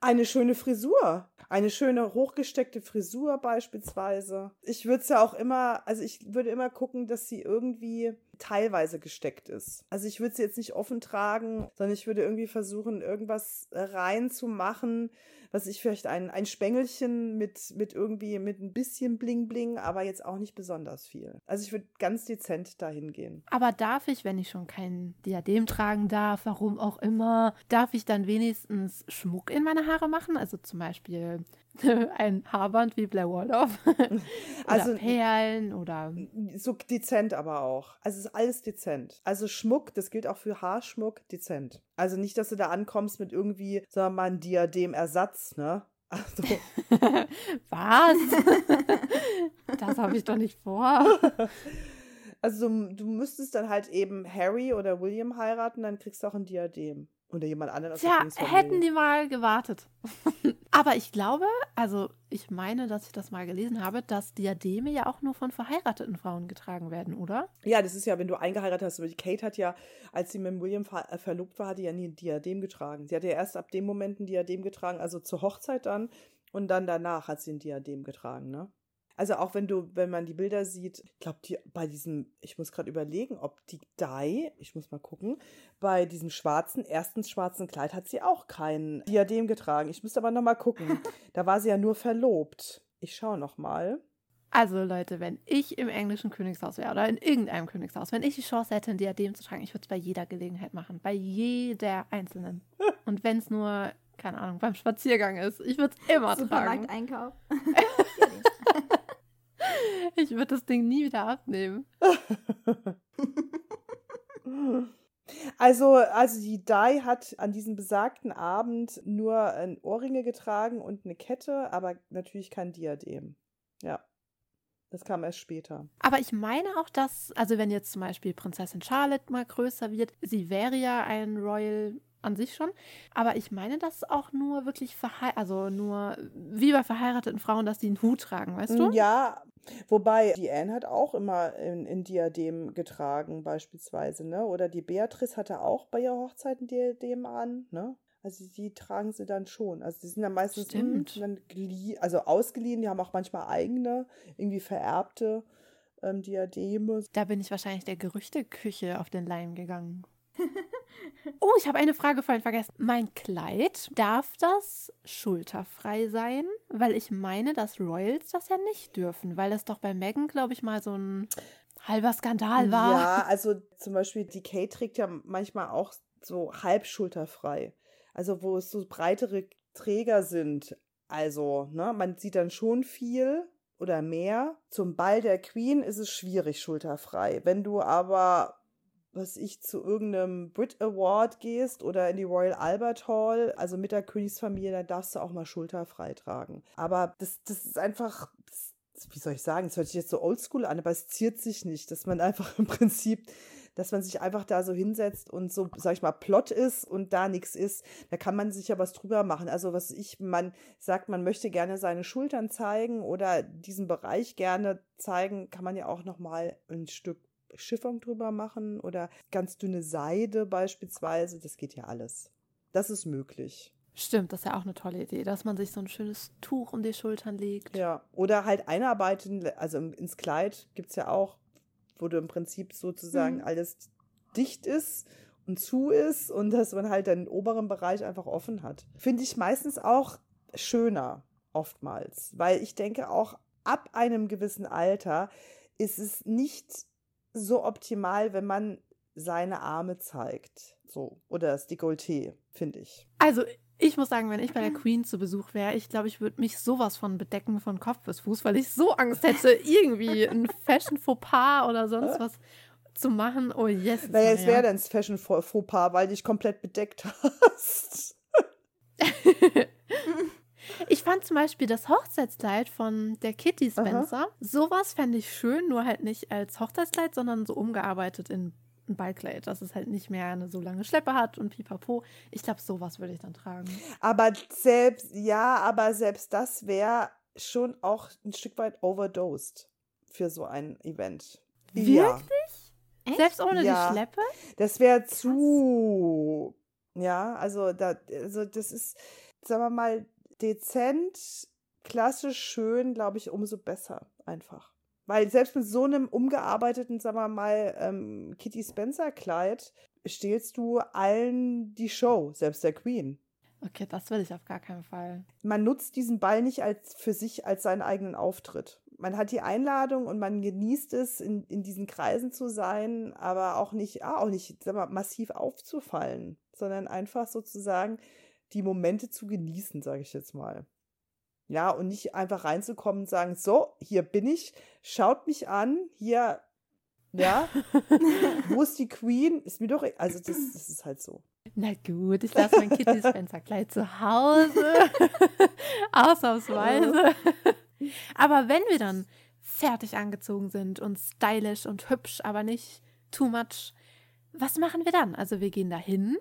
Eine schöne Frisur. Eine schöne hochgesteckte Frisur beispielsweise. Ich würde es ja auch immer, also ich würde immer gucken, dass sie irgendwie teilweise gesteckt ist. Also ich würde sie jetzt nicht offen tragen, sondern ich würde irgendwie versuchen, irgendwas reinzumachen, was ich vielleicht ein, ein Spengelchen mit, mit irgendwie, mit ein bisschen Bling Bling, aber jetzt auch nicht besonders viel. Also ich würde ganz dezent dahin gehen. Aber darf ich, wenn ich schon kein Diadem tragen darf, warum auch immer, darf ich dann wenigstens Schmuck in meine Haare machen? Also zum Beispiel <laughs> ein Haarband wie Blair Waldorf. <laughs> also Perlen oder. So dezent aber auch. Also es ist alles dezent. Also Schmuck, das gilt auch für Haarschmuck, dezent. Also nicht, dass du da ankommst mit irgendwie, sagen wir mal, ein Diademersatz, ne? Also. <laughs> Was? das habe ich doch nicht vor. Also du müsstest dann halt eben Harry oder William heiraten, dann kriegst du auch ein Diadem. Oder jemand anderen aus Tja, hätten die mal gewartet. <laughs> Aber ich glaube, also ich meine, dass ich das mal gelesen habe, dass Diademe ja auch nur von verheirateten Frauen getragen werden, oder? Ja, das ist ja, wenn du eingeheiratet hast. Kate hat ja, als sie mit William ver äh, verlobt war, hat die ja nie ein Diadem getragen. Sie hat ja erst ab dem Moment ein Diadem getragen, also zur Hochzeit dann. Und dann danach hat sie ein Diadem getragen, ne? Also auch wenn du, wenn man die Bilder sieht, ich glaube, die bei diesem, ich muss gerade überlegen, ob die Dai, ich muss mal gucken, bei diesem schwarzen, erstens schwarzen Kleid hat sie auch kein Diadem getragen. Ich müsste aber noch mal gucken. <laughs> da war sie ja nur verlobt. Ich schaue noch mal. Also Leute, wenn ich im englischen Königshaus wäre oder in irgendeinem Königshaus, wenn ich die Chance hätte, ein Diadem zu tragen, ich würde es bei jeder Gelegenheit machen, bei jeder einzelnen. <laughs> Und wenn es nur, keine Ahnung, beim Spaziergang ist, ich würde es immer Supermarkt tragen. Einkauf. <laughs> ich würde das Ding nie wieder abnehmen. Also, also die Dai hat an diesem besagten Abend nur Ohrringe getragen und eine Kette, aber natürlich kein Diadem. Ja. Das kam erst später. Aber ich meine auch, dass, also wenn jetzt zum Beispiel Prinzessin Charlotte mal größer wird, sie wäre ja ein Royal an sich schon. Aber ich meine das auch nur wirklich verheiratet, also nur wie bei verheirateten Frauen, dass die einen Hut tragen, weißt du? Ja, wobei die Anne hat auch immer in, in Diadem getragen, beispielsweise, ne? Oder die Beatrice hatte auch bei ihrer Hochzeit ein Diadem an, ne? Also die tragen sie dann schon. Also die sind dann meistens dann also ausgeliehen, die haben auch manchmal eigene, irgendwie vererbte ähm, Diademe. Da bin ich wahrscheinlich der Gerüchteküche auf den Leim gegangen. <laughs> oh, ich habe eine Frage vorhin vergessen. Mein Kleid, darf das schulterfrei sein? Weil ich meine, dass Royals das ja nicht dürfen, weil das doch bei Megan, glaube ich, mal so ein halber Skandal war. Ja, <laughs> also zum Beispiel die Kate trägt ja manchmal auch so halb schulterfrei also wo es so breitere Träger sind. Also, ne, man sieht dann schon viel oder mehr. Zum Ball der Queen ist es schwierig, schulterfrei. Wenn du aber, was ich, zu irgendeinem Brit Award gehst oder in die Royal Albert Hall, also mit der Königsfamilie, da darfst du auch mal schulterfrei tragen. Aber das, das ist einfach, das, wie soll ich sagen, es hört sich jetzt so oldschool an, aber es ziert sich nicht, dass man <laughs> einfach im Prinzip dass man sich einfach da so hinsetzt und so, sag ich mal, Plot ist und da nichts ist. Da kann man sich ja was drüber machen. Also was ich, man sagt, man möchte gerne seine Schultern zeigen oder diesen Bereich gerne zeigen, kann man ja auch nochmal ein Stück Schiffung drüber machen oder ganz dünne Seide beispielsweise. Das geht ja alles. Das ist möglich. Stimmt, das ist ja auch eine tolle Idee, dass man sich so ein schönes Tuch um die Schultern legt. Ja, oder halt einarbeiten, also ins Kleid gibt es ja auch wo du im Prinzip sozusagen mhm. alles dicht ist und zu ist und dass man halt den oberen Bereich einfach offen hat. Finde ich meistens auch schöner, oftmals, weil ich denke auch ab einem gewissen Alter ist es nicht so optimal, wenn man seine Arme zeigt. So. Oder das Dekolleté, finde ich. Also, ich muss sagen, wenn ich bei der Queen zu Besuch wäre, ich glaube, ich würde mich sowas von bedecken von Kopf bis Fuß, weil ich so Angst hätte, <laughs> irgendwie ein Fashion-Fauxpas oder sonst was zu machen. Oh yes. Naja, es wäre dann das Fashion-Fauxpas, weil du dich komplett bedeckt hast. <laughs> <laughs> ich fand zum Beispiel das Hochzeitskleid von der Kitty Spencer. Aha. Sowas fände ich schön, nur halt nicht als Hochzeitskleid, sondern so umgearbeitet in ein Ballkleid, dass es halt nicht mehr eine so lange Schleppe hat und pipapo. Ich glaube, sowas würde ich dann tragen. Aber selbst, ja, aber selbst das wäre schon auch ein Stück weit overdosed für so ein Event. Wirklich? Ja. Selbst ohne ja. die Schleppe? Das wäre zu. Ja, also, da, also das ist, sagen wir mal, dezent, klassisch schön, glaube ich, umso besser einfach. Weil selbst mit so einem umgearbeiteten, sagen wir mal, ähm, Kitty Spencer-Kleid stehlst du allen die Show, selbst der Queen. Okay, das will ich auf gar keinen Fall. Man nutzt diesen Ball nicht als für sich als seinen eigenen Auftritt. Man hat die Einladung und man genießt es, in, in diesen Kreisen zu sein, aber auch nicht, ah, auch nicht sag mal, massiv aufzufallen, sondern einfach sozusagen die Momente zu genießen, sage ich jetzt mal. Ja, und nicht einfach reinzukommen und sagen, so, hier bin ich, schaut mich an, hier, ja, <laughs> wo ist die Queen? Ist mir doch, e-, also das, das ist halt so. Na gut, ich lasse mein Kitty Spencer <laughs> gleich zu Hause. <laughs> Ausnahmsweise. aber wenn wir dann fertig angezogen sind und stylisch und hübsch, aber nicht too much, was machen wir dann? Also wir gehen dahin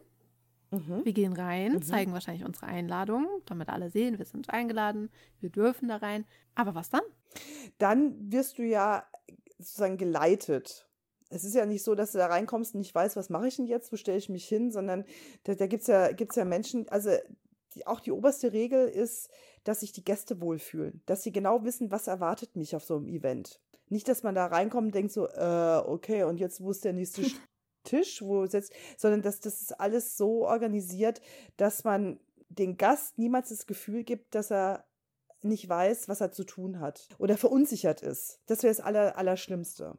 Mhm. Wir gehen rein, mhm. zeigen wahrscheinlich unsere Einladung, damit alle sehen, wir sind eingeladen, wir dürfen da rein. Aber was dann? Dann wirst du ja sozusagen geleitet. Es ist ja nicht so, dass du da reinkommst und nicht weißt, was mache ich denn jetzt, wo stelle ich mich hin, sondern da, da gibt es ja, gibt's ja Menschen, also die, auch die oberste Regel ist, dass sich die Gäste wohlfühlen, dass sie genau wissen, was erwartet mich auf so einem Event. Nicht, dass man da reinkommt und denkt so, äh, okay, und jetzt wo ist der nächste <laughs> Tisch, wo setzt, sondern dass das ist alles so organisiert, dass man den Gast niemals das Gefühl gibt, dass er nicht weiß, was er zu tun hat oder verunsichert ist. Das wäre das Aller, Allerschlimmste.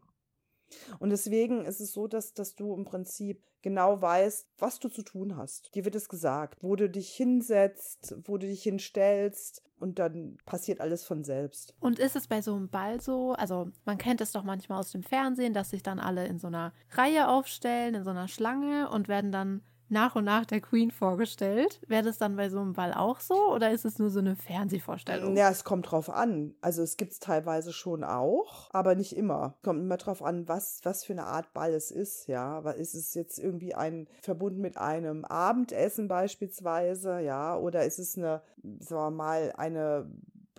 Und deswegen ist es so, dass, dass du im Prinzip genau weißt, was du zu tun hast. Dir wird es gesagt, wo du dich hinsetzt, wo du dich hinstellst und dann passiert alles von selbst. Und ist es bei so einem Ball so, also man kennt es doch manchmal aus dem Fernsehen, dass sich dann alle in so einer Reihe aufstellen, in so einer Schlange und werden dann nach und nach der Queen vorgestellt. Wäre das dann bei so einem Ball auch so oder ist es nur so eine Fernsehvorstellung? Ja, es kommt drauf an. Also es gibt es teilweise schon auch, aber nicht immer. Kommt immer drauf an, was, was für eine Art Ball es ist, ja. Ist es jetzt irgendwie ein verbunden mit einem Abendessen beispielsweise, ja, oder ist es eine, sagen wir mal, eine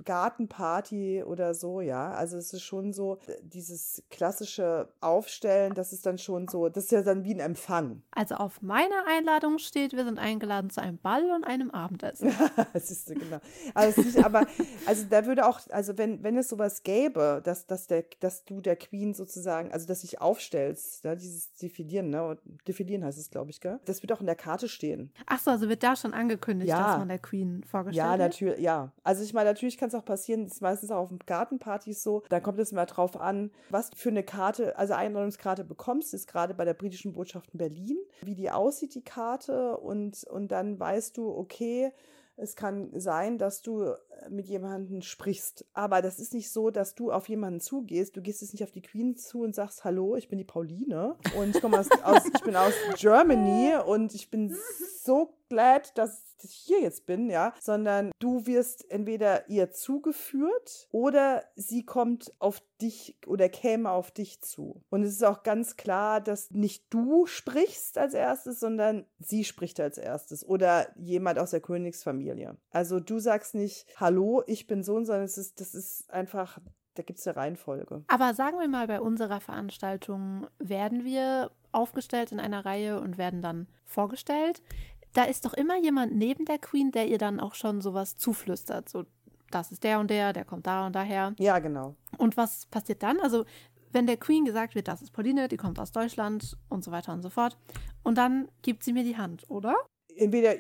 Gartenparty oder so, ja. Also es ist schon so, dieses klassische Aufstellen, das ist dann schon so, das ist ja dann wie ein Empfang. Also auf meiner Einladung steht, wir sind eingeladen zu einem Ball und einem Abendessen. <laughs> das ist genau. Also nicht, aber also da würde auch, also wenn, wenn es sowas gäbe, dass, dass, der, dass du der Queen sozusagen, also dass dich aufstellst, ne, dieses Defilieren, ne? Defilieren heißt es, glaube ich, gell? Das wird auch in der Karte stehen. Ach so, also wird da schon angekündigt, ja. dass man der Queen vorgestellt ja, wird? Ja, natürlich, ja. Also ich meine, natürlich kann es auch passieren, das ist meistens auch auf Gartenpartys so, da kommt es immer drauf an, was für eine Karte, also Einladungskarte bekommst, ist gerade bei der britischen Botschaft in Berlin, wie die aussieht, die Karte und, und dann weißt du, okay, es kann sein, dass du äh, mit jemandem sprichst. Aber das ist nicht so, dass du auf jemanden zugehst. Du gehst jetzt nicht auf die Queen zu und sagst, hallo, ich bin die Pauline und ich komme aus, <laughs> aus, ich bin aus Germany und ich bin so glad, dass ich hier jetzt bin, ja, sondern du wirst entweder ihr zugeführt oder sie kommt auf dich oder käme auf dich zu. Und es ist auch ganz klar, dass nicht du sprichst als erstes, sondern sie spricht als erstes oder jemand aus der Königsfamilie. Also du sagst nicht, hallo, ich bin Sohn, sondern es ist, das ist einfach da gibt es eine Reihenfolge. Aber sagen wir mal, bei unserer Veranstaltung werden wir aufgestellt in einer Reihe und werden dann vorgestellt da ist doch immer jemand neben der Queen, der ihr dann auch schon sowas zuflüstert. So, das ist der und der, der kommt da und daher. Ja, genau. Und was passiert dann? Also, wenn der Queen gesagt wird, das ist Pauline, die kommt aus Deutschland und so weiter und so fort. Und dann gibt sie mir die Hand, oder? Entweder,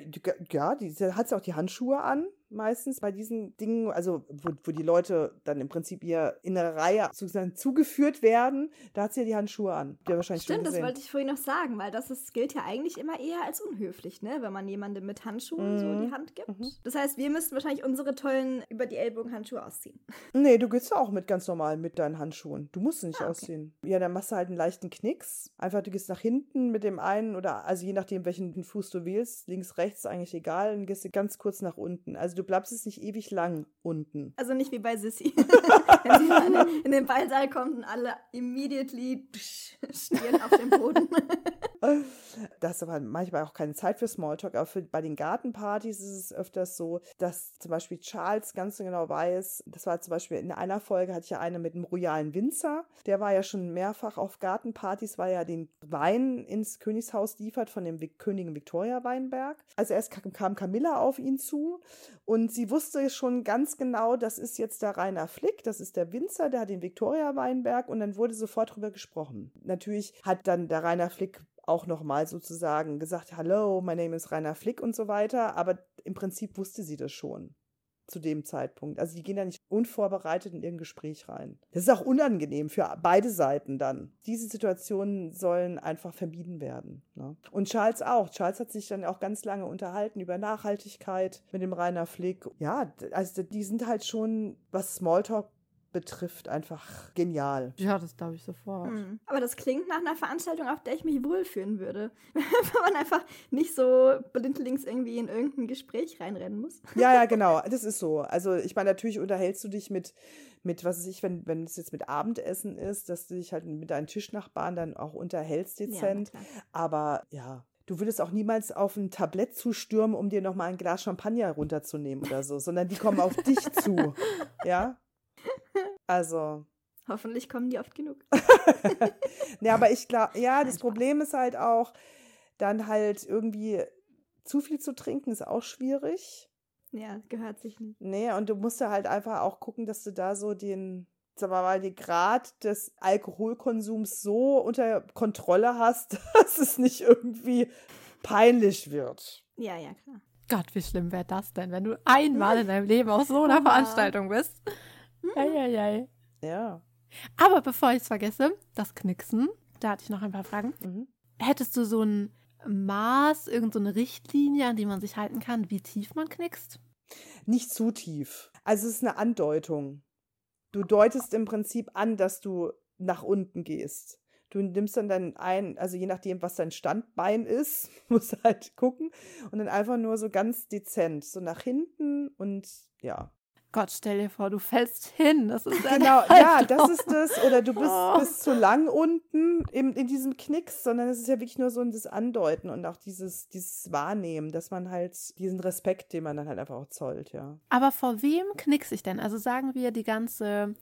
ja, die hat sie auch die Handschuhe an, meistens bei diesen Dingen, also wo, wo die Leute dann im Prinzip ihr in einer Reihe sozusagen zugeführt werden, da hat sie ja die Handschuhe an. Der wahrscheinlich Stimmt, das wollte ich vorhin noch sagen, weil das ist, gilt ja eigentlich immer eher als unhöflich, ne? wenn man jemandem mit Handschuhen mhm. so die Hand gibt. Mhm. Das heißt, wir müssten wahrscheinlich unsere tollen über die Ellbogen Handschuhe ausziehen. <laughs> Nee, du gehst auch mit ganz normal mit deinen Handschuhen. Du musst sie nicht ah, okay. ausziehen. Ja, dann machst du halt einen leichten Knicks. Einfach, du gehst nach hinten mit dem einen oder, also je nachdem, welchen Fuß du wählst, links, rechts, eigentlich egal, dann gehst du ganz kurz nach unten. Also du bleibst es nicht ewig lang unten. Also nicht wie bei Sissy. <laughs> Wenn sie in den Ballsaal kommt und alle immediately stehen auf dem Boden. Das ist aber manchmal auch keine Zeit für Smalltalk. Aber für, bei den Gartenpartys ist es öfters so, dass zum Beispiel Charles ganz genau weiß, das war zum Beispiel in einer Folge, hatte ich ja eine mit einem royalen Winzer. Der war ja schon mehrfach auf Gartenpartys, weil er den Wein ins Königshaus liefert von dem Königin Victoria Weinberg. Also erst kam Camilla auf ihn zu und sie wusste schon ganz genau, das ist jetzt der Rainer Flick, das ist der Winzer, der hat den Victoria Weinberg und dann wurde sofort drüber gesprochen. Natürlich hat dann der Rainer Flick auch nochmal sozusagen gesagt, hallo, mein Name ist Rainer Flick und so weiter, aber im Prinzip wusste sie das schon zu dem Zeitpunkt. Also die gehen da nicht unvorbereitet in irgendein Gespräch rein. Das ist auch unangenehm für beide Seiten dann. Diese Situationen sollen einfach vermieden werden. Ne? Und Charles auch. Charles hat sich dann auch ganz lange unterhalten über Nachhaltigkeit mit dem Rainer Flick. Ja, also die sind halt schon, was Smalltalk betrifft, einfach genial. Ja, das glaube ich sofort. Mhm. Aber das klingt nach einer Veranstaltung, auf der ich mich wohlfühlen würde. <laughs> Wenn man einfach nicht so blindlings irgendwie in irgendein Gespräch reinrennen muss. Ja, ja, <laughs> genau. Das ist so. Also, ich meine, natürlich unterhältst du dich mit, mit was weiß ich, wenn, wenn es jetzt mit Abendessen ist, dass du dich halt mit deinen Tischnachbarn dann auch unterhältst dezent. Ja, Aber ja, du würdest auch niemals auf ein Tablett zustürmen, um dir nochmal ein Glas Champagner runterzunehmen oder so, sondern die kommen auf dich <laughs> zu. Ja? Also. Hoffentlich kommen die oft genug. <laughs> ja, aber ich glaube, <laughs> ja, das Problem ist halt auch, dann halt irgendwie zu viel zu trinken, ist auch schwierig. Ja, gehört sich nicht. Nee, und du musst ja halt einfach auch gucken, dass du da so den, sagen wir mal, den Grad des Alkoholkonsums so unter Kontrolle hast, <laughs> dass es nicht irgendwie peinlich wird. Ja, ja, klar. Gott, wie schlimm wäre das denn, wenn du einmal in deinem Leben auf so einer Veranstaltung bist? Eieiei. Ja. Aber bevor ich es vergesse, das Knicksen, da hatte ich noch ein paar Fragen. Mhm. Hättest du so ein Maß, irgendeine so Richtlinie, an die man sich halten kann, wie tief man knickst? Nicht zu tief. Also es ist eine Andeutung. Du deutest im Prinzip an, dass du nach unten gehst. Du nimmst dann dein ein, also je nachdem, was dein Standbein ist, <laughs> musst du halt gucken und dann einfach nur so ganz dezent, so nach hinten und ja. Gott, stell dir vor, du fällst hin. Das ist genau, ja, das ist das. Oder du bist, oh. bist zu lang unten in, in diesem Knicks, sondern es ist ja wirklich nur so ein das Andeuten und auch dieses, dieses Wahrnehmen, dass man halt diesen Respekt, den man dann halt einfach auch zollt, ja. Aber vor wem knicks ich denn? Also sagen wir, die ganze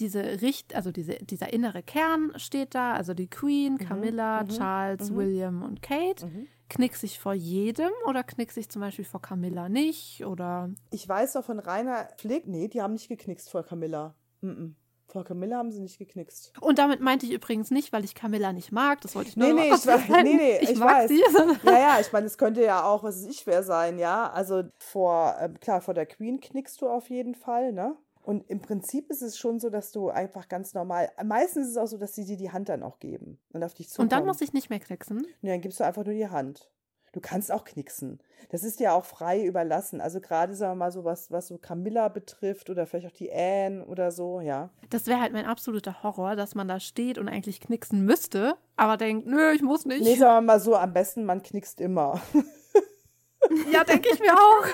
diese Richt, also diese, dieser innere Kern steht da, also die Queen, mhm, Camilla, mhm, Charles, mhm. William und Kate. Mhm. Knicks ich vor jedem oder knicks ich zum Beispiel vor Camilla nicht? Oder? Ich weiß doch von Rainer Flick, nee, die haben nicht geknickst vor Camilla. Mhm. Vor Camilla haben sie nicht geknickst. Und damit meinte ich übrigens nicht, weil ich Camilla nicht mag. Das wollte ich nur nee, nee, ich, weiß, nee, nee, ich, ich mag weiß. sie. Ja, ja, ich meine, es könnte ja auch, was weiß ich, wer sein, ja. Also vor, äh, klar, vor der Queen knickst du auf jeden Fall, ne? Und im Prinzip ist es schon so, dass du einfach ganz normal, meistens ist es auch so, dass sie dir die Hand dann auch geben und auf dich zukommen. Und dann muss ich nicht mehr knicksen? Nee, dann gibst du einfach nur die Hand. Du kannst auch knicksen. Das ist dir auch frei überlassen. Also gerade, sagen wir mal, so was, was so Camilla betrifft oder vielleicht auch die Anne oder so, ja. Das wäre halt mein absoluter Horror, dass man da steht und eigentlich knicksen müsste, aber denkt, nö, ich muss nicht. Nee, sagen wir mal so, am besten man knickst immer. <laughs> ja, denke ich mir auch.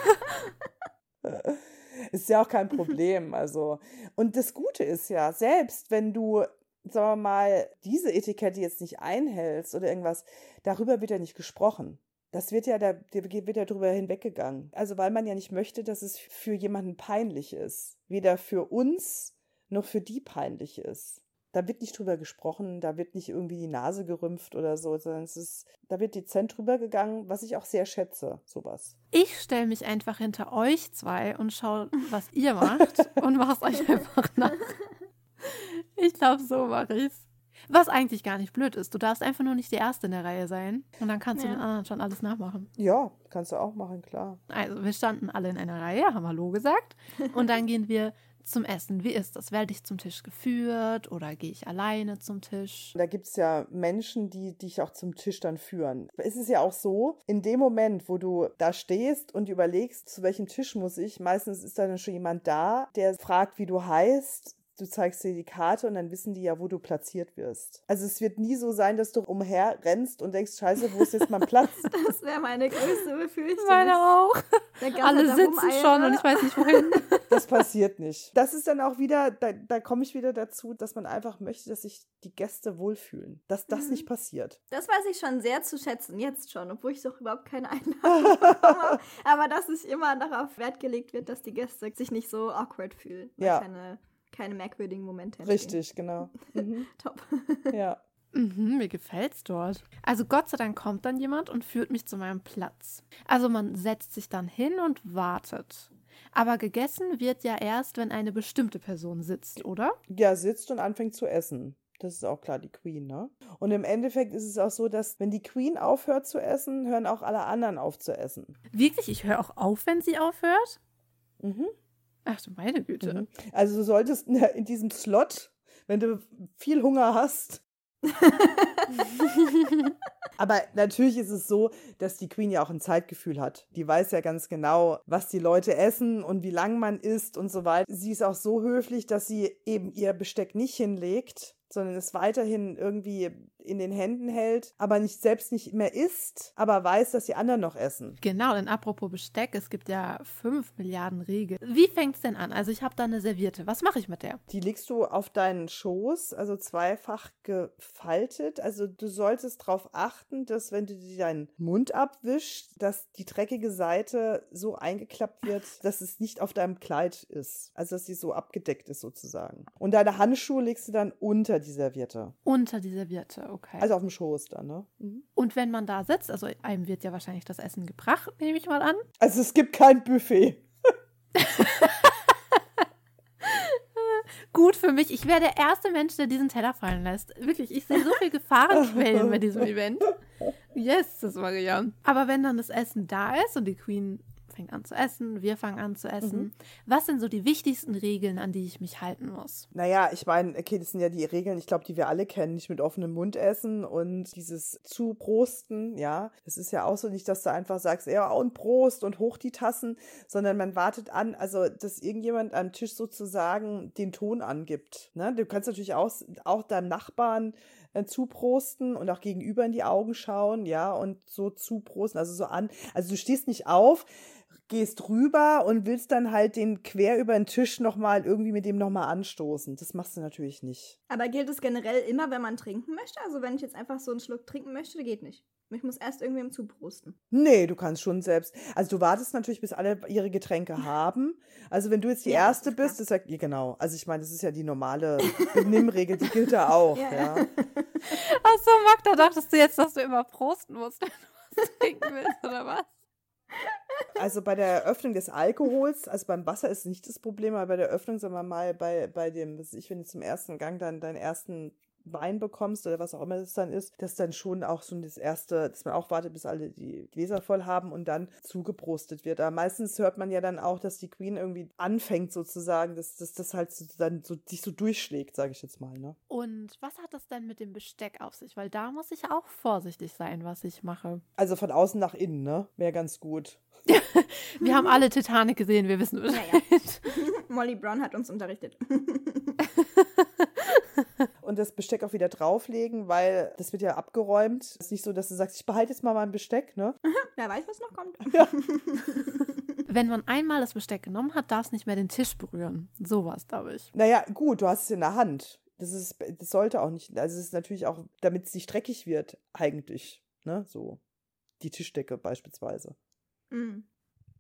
<laughs> Ist ja auch kein Problem. <laughs> Also, und das Gute ist ja, selbst wenn du, sagen wir mal, diese Etikette jetzt nicht einhältst oder irgendwas, darüber wird ja nicht gesprochen. Das wird ja, da wird ja drüber hinweggegangen. Also, weil man ja nicht möchte, dass es für jemanden peinlich ist. Weder für uns noch für die peinlich ist. Da wird nicht drüber gesprochen, da wird nicht irgendwie die Nase gerümpft oder so, sondern es ist, da wird dezent drüber gegangen, was ich auch sehr schätze, sowas. Ich stelle mich einfach hinter euch zwei und schaue, was ihr macht <laughs> und mache es euch einfach nach. Ich glaube, so mache ich es. Was eigentlich gar nicht blöd ist. Du darfst einfach nur nicht die Erste in der Reihe sein. Und dann kannst ja. du den anderen schon alles nachmachen. Ja, kannst du auch machen, klar. Also, wir standen alle in einer Reihe, haben Hallo gesagt. Und dann gehen wir zum Essen. Wie ist das? Werde ich zum Tisch geführt oder gehe ich alleine zum Tisch? Da gibt es ja Menschen, die dich auch zum Tisch dann führen. Es ist ja auch so, in dem Moment, wo du da stehst und überlegst, zu welchem Tisch muss ich, meistens ist dann schon jemand da, der fragt, wie du heißt, du zeigst dir die Karte und dann wissen die ja, wo du platziert wirst. Also es wird nie so sein, dass du umher rennst und denkst, scheiße, wo ist jetzt mein Platz? <laughs> Das wäre meine größte Befürchtung. Meine auch. Alle sitzen schon und ich weiß nicht wohin. <laughs> Das passiert nicht. Das ist dann auch wieder, da, da komme ich wieder dazu, dass man einfach möchte, dass sich die Gäste wohlfühlen. Dass das mhm. nicht passiert. Das weiß ich schon sehr zu schätzen, jetzt schon, obwohl ich doch überhaupt keine Einladung <laughs> bekomme. Aber dass es immer darauf Wert gelegt wird, dass die Gäste sich nicht so awkward fühlen. Ja. Keine keine merkwürdigen Momente entstehen. Richtig, genau. <laughs> Mhm. Top. <laughs> ja. Mhm, mir gefällt's dort. Also Gott sei Dank kommt dann jemand und führt mich zu meinem Platz. Also man setzt sich dann hin und wartet. Aber gegessen wird ja erst, wenn eine bestimmte Person sitzt, oder? Ja, sitzt und anfängt zu essen. Das ist auch klar die Queen, ne? Und im Endeffekt ist es auch so, dass wenn die Queen aufhört zu essen, hören auch alle anderen auf zu essen. Wirklich? Ich höre auch auf, wenn sie aufhört? Mhm. Ach du meine Güte. Mhm. Also du solltest in diesem Slot, wenn du viel Hunger hast. <laughs> Aber natürlich ist es so, dass die Queen ja auch ein Zeitgefühl hat. Die weiß ja ganz genau, was die Leute essen und wie lang man isst und so weiter. Sie ist auch so höflich, dass sie eben ihr Besteck nicht hinlegt, sondern es weiterhin irgendwie in den Händen hält, aber nicht selbst nicht mehr isst, aber weiß, dass die anderen noch essen. Genau, denn apropos Besteck, es gibt ja fünf Milliarden Regeln. Wie fängt es denn an? Also ich habe da eine Serviette. Was mache ich mit der? Die legst du auf deinen Schoß, also zweifach gefaltet. Also du solltest darauf achten, dass wenn du dir deinen Mund abwischst, dass die dreckige Seite so eingeklappt wird, dass es nicht auf deinem Kleid ist. Also dass sie so abgedeckt ist sozusagen. Und deine Handschuhe legst du dann unter die Serviette. Unter die Serviette, okay. Also auf dem Schoß dann, ne? Mhm. Und wenn man da sitzt, also einem wird ja wahrscheinlich das Essen gebracht, nehme ich mal an. Also es gibt kein Buffet. <laughs> Gut für mich. Ich wäre der erste Mensch, der diesen Teller fallen lässt. Wirklich, ich sehe so viele Gefahrenquellen <laughs> bei diesem Event. Yes, das war ja. Aber wenn dann das Essen da ist und die Queen fängt an zu essen, wir fangen an zu essen. Mhm. Was sind so die wichtigsten Regeln, an die ich mich halten muss? Naja, ich meine, okay, das sind ja die Regeln, ich glaube, die wir alle kennen, nicht mit offenem Mund essen und dieses Zuprosten, ja, das ist ja auch so nicht, dass du einfach sagst, ja, und Prost und hoch die Tassen, sondern man wartet an, also, dass irgendjemand am Tisch sozusagen den Ton angibt. Ne? Du kannst natürlich auch, auch deinem Nachbarn äh, zuprosten und auch gegenüber in die Augen schauen, ja, und so zuprosten, also so an. Also du stehst nicht auf, gehst rüber und willst dann halt den quer über den Tisch nochmal irgendwie mit dem nochmal anstoßen. Das machst du natürlich nicht. Aber gilt es generell immer, wenn man trinken möchte? Also wenn ich jetzt einfach so einen Schluck trinken möchte, geht nicht. Ich muss erst irgendwem zuprosten. Nee, du kannst schon selbst. Also du wartest natürlich, bis alle ihre Getränke haben. Also wenn du jetzt die ja, Erste bist, ist ja, genau. Also ich meine, das ist ja die normale Benimmregel, die gilt da auch. ja. ja. Achso, Magda, dachtest du jetzt, dass du immer prosten musst, wenn du was trinken willst, oder was? Also bei der Eröffnung des Alkohols, also beim Wasser ist nicht das Problem, aber bei der Eröffnung, sagen wir mal, bei, bei dem, was ich, du zum ersten Gang dann deinen ersten Wein bekommst oder was auch immer das dann ist, dass dann schon auch so das erste, dass man auch wartet, bis alle die Gläser voll haben und dann zugeprostet wird. Aber meistens hört man ja dann auch, dass die Queen irgendwie anfängt sozusagen, dass, dass das halt so, dann so, sich so durchschlägt, sage ich jetzt mal. Ne? Und was hat das denn mit dem Besteck auf sich? Weil da muss ich auch vorsichtig sein, was ich mache. Also von außen nach innen, ne? Wäre ganz gut. <laughs> wir haben alle Titanic gesehen, wir wissen Bescheid. Ja, ja. <laughs> Molly Brown hat uns unterrichtet. <laughs> <laughs> und das Besteck auch wieder drauflegen, weil das wird ja abgeräumt. Es ist nicht so, dass du sagst, ich behalte jetzt mal mein Besteck, ne? <laughs> Wer weiß, was noch kommt. <laughs> Ja. Wenn man einmal das Besteck genommen hat, darf es nicht mehr den Tisch berühren. Sowas, glaube ich. Naja, gut, du hast es in der Hand. Das, ist, das sollte auch nicht, also es ist natürlich auch, damit es nicht dreckig wird, eigentlich, ne, so. Die Tischdecke beispielsweise. Mhm.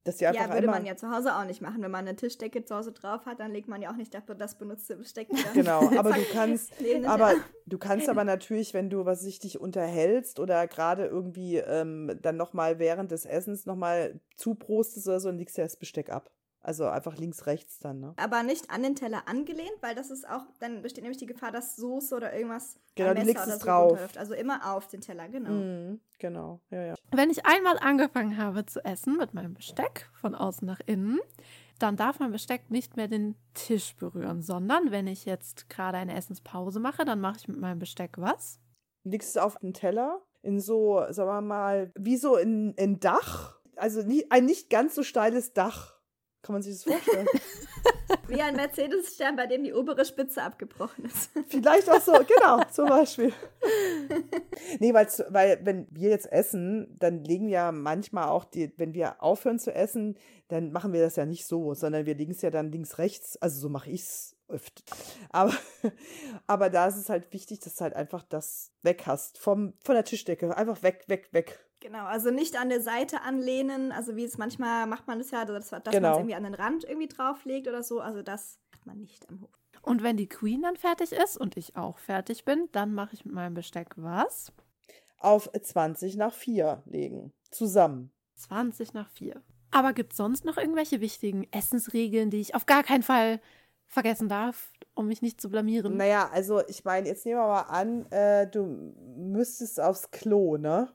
Dass die einfach ja, würde man ja zu Hause auch nicht machen. Wenn man eine Tischdecke zu Hause drauf hat, dann legt man ja auch nicht dafür das benutzte Besteck. <laughs> Genau, <laughs> aber du kannst, <laughs> aber du kannst aber natürlich, wenn du was sich dich unterhältst oder gerade irgendwie ähm, dann nochmal während des Essens nochmal zuprostest oder so, dann legst du ja das Besteck ab. Also einfach links, rechts dann, ne? Aber nicht an den Teller angelehnt, weil das ist auch, dann besteht nämlich die Gefahr, dass Soße oder irgendwas genau, du legst es so drauf. Also immer auf den Teller, genau. Mm, genau, ja, ja. Wenn ich einmal angefangen habe zu essen mit meinem Besteck von außen nach innen, dann darf mein Besteck nicht mehr den Tisch berühren, sondern wenn ich jetzt gerade eine Essenspause mache, dann mache ich mit meinem Besteck was? Legst es auf den Teller in so, sagen wir mal, wie so ein, ein Dach, also ein nicht ganz so steiles Dach kann man sich das vorstellen? <laughs> Wie ein Mercedes-Stern, bei dem die obere Spitze abgebrochen ist. Vielleicht auch so, genau, <laughs> zum Beispiel. nee, weil, wenn wir jetzt essen, dann legen wir manchmal auch die, wenn wir aufhören zu essen, dann machen wir das ja nicht so, sondern wir legen es ja dann links, rechts. Also so mache ich es öfter. Aber, <laughs> aber da ist es halt wichtig, dass du halt einfach das weg hast. Vom, von der Tischdecke. Einfach weg, weg, weg. Genau, also nicht an der Seite anlehnen, also wie es manchmal macht man das ja, dass, dass genau. man es irgendwie an den Rand irgendwie drauflegt oder so. Also das macht man nicht am Hof. Und wenn die Queen dann fertig ist und ich auch fertig bin, dann mache ich mit meinem Besteck was? Auf 20 nach 4 legen. Zusammen. 20 nach 4. Aber gibt es sonst noch irgendwelche wichtigen Essensregeln, die ich auf gar keinen Fall vergessen darf, um mich nicht zu blamieren? Naja, also ich meine, jetzt nehmen wir mal an, äh, du müsstest aufs Klo, ne?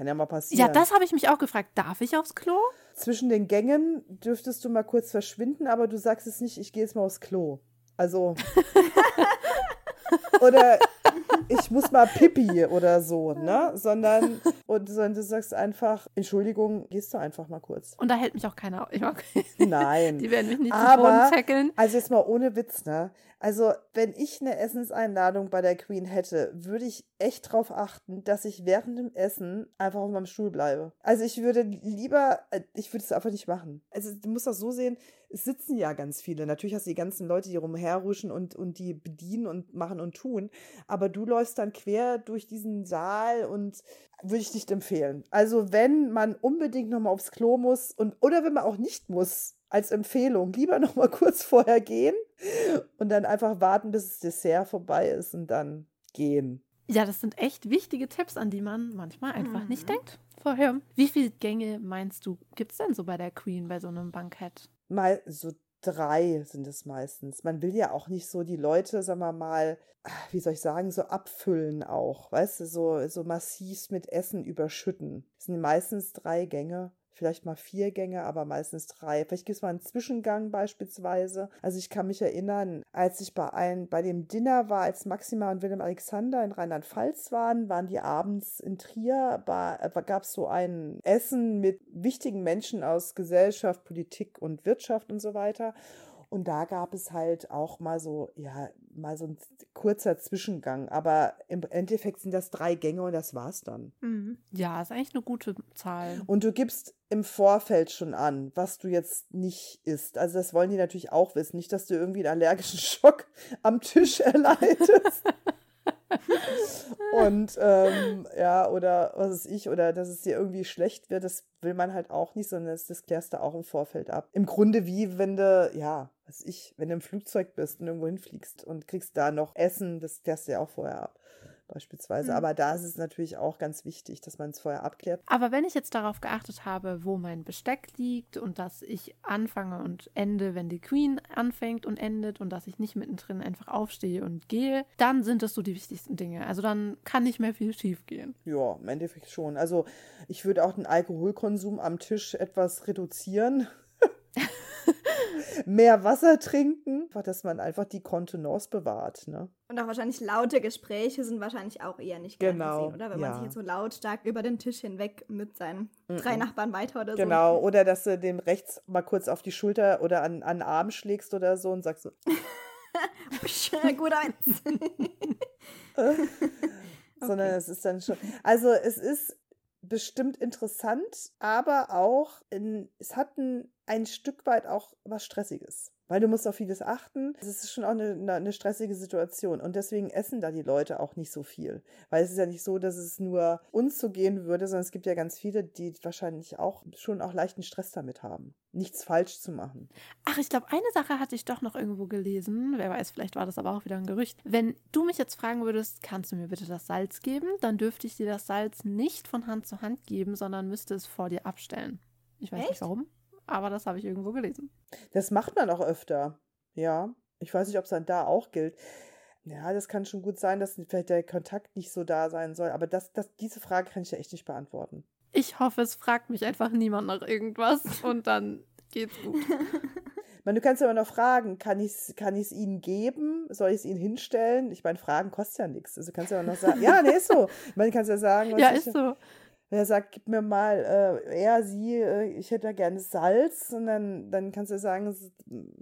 Kann ja mal passieren. Ja, das habe ich mich auch gefragt. Darf ich aufs Klo? Zwischen den Gängen dürftest du mal kurz verschwinden, aber du sagst es nicht, ich gehe jetzt mal aufs Klo. Also. <laughs> oder ich muss mal Pipi oder so, ne? Sondern, und, sondern du sagst einfach, Entschuldigung, gehst du einfach mal kurz. Und da hält mich auch keiner. Okay. Nein. <laughs> Die werden mich nicht Aber, zu Boden tackeln. Also jetzt mal ohne Witz, ne? Also, wenn ich eine Essenseinladung bei der Queen hätte, würde ich echt darauf achten, dass ich während dem Essen einfach auf meinem Stuhl bleibe. Also, ich würde lieber, äh, ich würde es einfach nicht machen. Also, du musst das so sehen, es sitzen ja ganz viele. Natürlich hast du die ganzen Leute, die rumherruschen und, und die bedienen und machen und tun. Aber du läufst dann quer durch diesen Saal und würde ich nicht empfehlen. Also, wenn man unbedingt nochmal aufs Klo muss und oder wenn man auch nicht muss, als Empfehlung, lieber nochmal <laughs> kurz vorher gehen und dann einfach warten, bis das Dessert vorbei ist und dann gehen. Ja, das sind echt wichtige Tipps, an die man manchmal einfach mhm. nicht denkt vorher. Wie viele Gänge meinst du, gibt es denn so bei der Queen bei so einem Bankett? Mal so drei sind es meistens. Man will ja auch nicht so die Leute, sagen wir mal, wie soll ich sagen, so abfüllen auch, weißt du, so, so massiv mit Essen überschütten. Es sind meistens drei Gänge vielleicht mal vier Gänge, aber meistens drei. Vielleicht gibt es mal einen Zwischengang beispielsweise. Also ich kann mich erinnern, als ich bei, ein, bei dem Dinner war, als Maxima und Willem Alexander in Rheinland-Pfalz waren, waren die abends in Trier, äh, gab es so ein Essen mit wichtigen Menschen aus Gesellschaft, Politik und Wirtschaft und so weiter. Und da gab es halt auch mal so, ja, mal so ein kurzer Zwischengang. Aber im Endeffekt sind das drei Gänge und das war's dann. Mhm. Ja, ist eigentlich eine gute Zahl. Und du gibst im Vorfeld schon an, was du jetzt nicht isst. Also das wollen die natürlich auch wissen. Nicht, dass du irgendwie einen allergischen <laughs> Schock am Tisch erleidest. <laughs> <laughs> und ähm, ja, oder was ist ich, oder dass es dir irgendwie schlecht wird, das will man halt auch nicht, sondern das, das klärst du auch im Vorfeld ab. Im Grunde wie wenn du, ja, was ich, wenn du im Flugzeug bist und irgendwo hinfliegst und kriegst da noch Essen, das klärst du ja auch vorher ab beispielsweise. Mhm. Aber da ist es natürlich auch ganz wichtig, dass man es vorher abklärt. Aber wenn ich jetzt darauf geachtet habe, wo mein Besteck liegt und dass ich anfange und ende, wenn die Queen anfängt und endet und dass ich nicht mittendrin einfach aufstehe und gehe, dann sind das so die wichtigsten Dinge. Also dann kann nicht mehr viel schief gehen. Ja, im Endeffekt schon. Also ich würde auch den Alkoholkonsum am Tisch etwas reduzieren. Mehr Wasser trinken, dass man einfach die Kontenance bewahrt. Ne? Und auch wahrscheinlich laute Gespräche sind wahrscheinlich auch eher nicht genau, gesehen, oder? Wenn ja. man sich jetzt so lautstark über den Tisch hinweg mit seinen -mm. drei Nachbarn weiter oder so. Genau, oder dass du dem rechts mal kurz auf die Schulter oder an, an den Arm schlägst oder so und sagst so. <laughs> Gut eins. <laughs> Sondern okay. es ist dann schon. Also es ist bestimmt interessant, aber auch in, es hat ein, ein Stück weit auch was Stressiges weil du musst auf vieles achten. Es ist schon auch eine, eine, stressige Situation und deswegen essen da die Leute auch nicht so viel, weil es ist ja nicht so, dass es nur uns so gehen würde, sondern es gibt ja ganz viele, die wahrscheinlich auch schon auch leichten Stress damit haben, nichts falsch zu machen. Ach, ich glaube, eine Sache hatte ich doch noch irgendwo gelesen, wer weiß, vielleicht war das aber auch wieder ein Gerücht. Wenn du mich jetzt fragen würdest, kannst du mir bitte das Salz geben, dann dürfte ich dir das Salz nicht von Hand zu Hand geben, sondern müsste es vor dir abstellen. Ich weiß Echt? nicht warum aber das habe ich irgendwo gelesen. Das macht man auch öfter. Ja. Ich weiß nicht, ob es dann da auch gilt. Ja, das kann schon gut sein, dass vielleicht der Kontakt nicht so da sein soll. Aber das, das, diese Frage kann ich ja echt nicht beantworten. Ich hoffe, es fragt mich einfach niemand nach irgendwas <laughs> und dann geht's gut. meine, du kannst ja immer noch fragen, kann ich es kann ihnen geben? Soll ich es ihnen hinstellen? Ich meine, Fragen kostet ja nichts. Also kannst du ja noch sagen, ja, nee, ist so. Du kannst ja sagen, ja, ist so wenn er sagt, gib mir mal, äh, er, sie, äh, ich hätte da gerne Salz, und dann, dann kannst du sagen,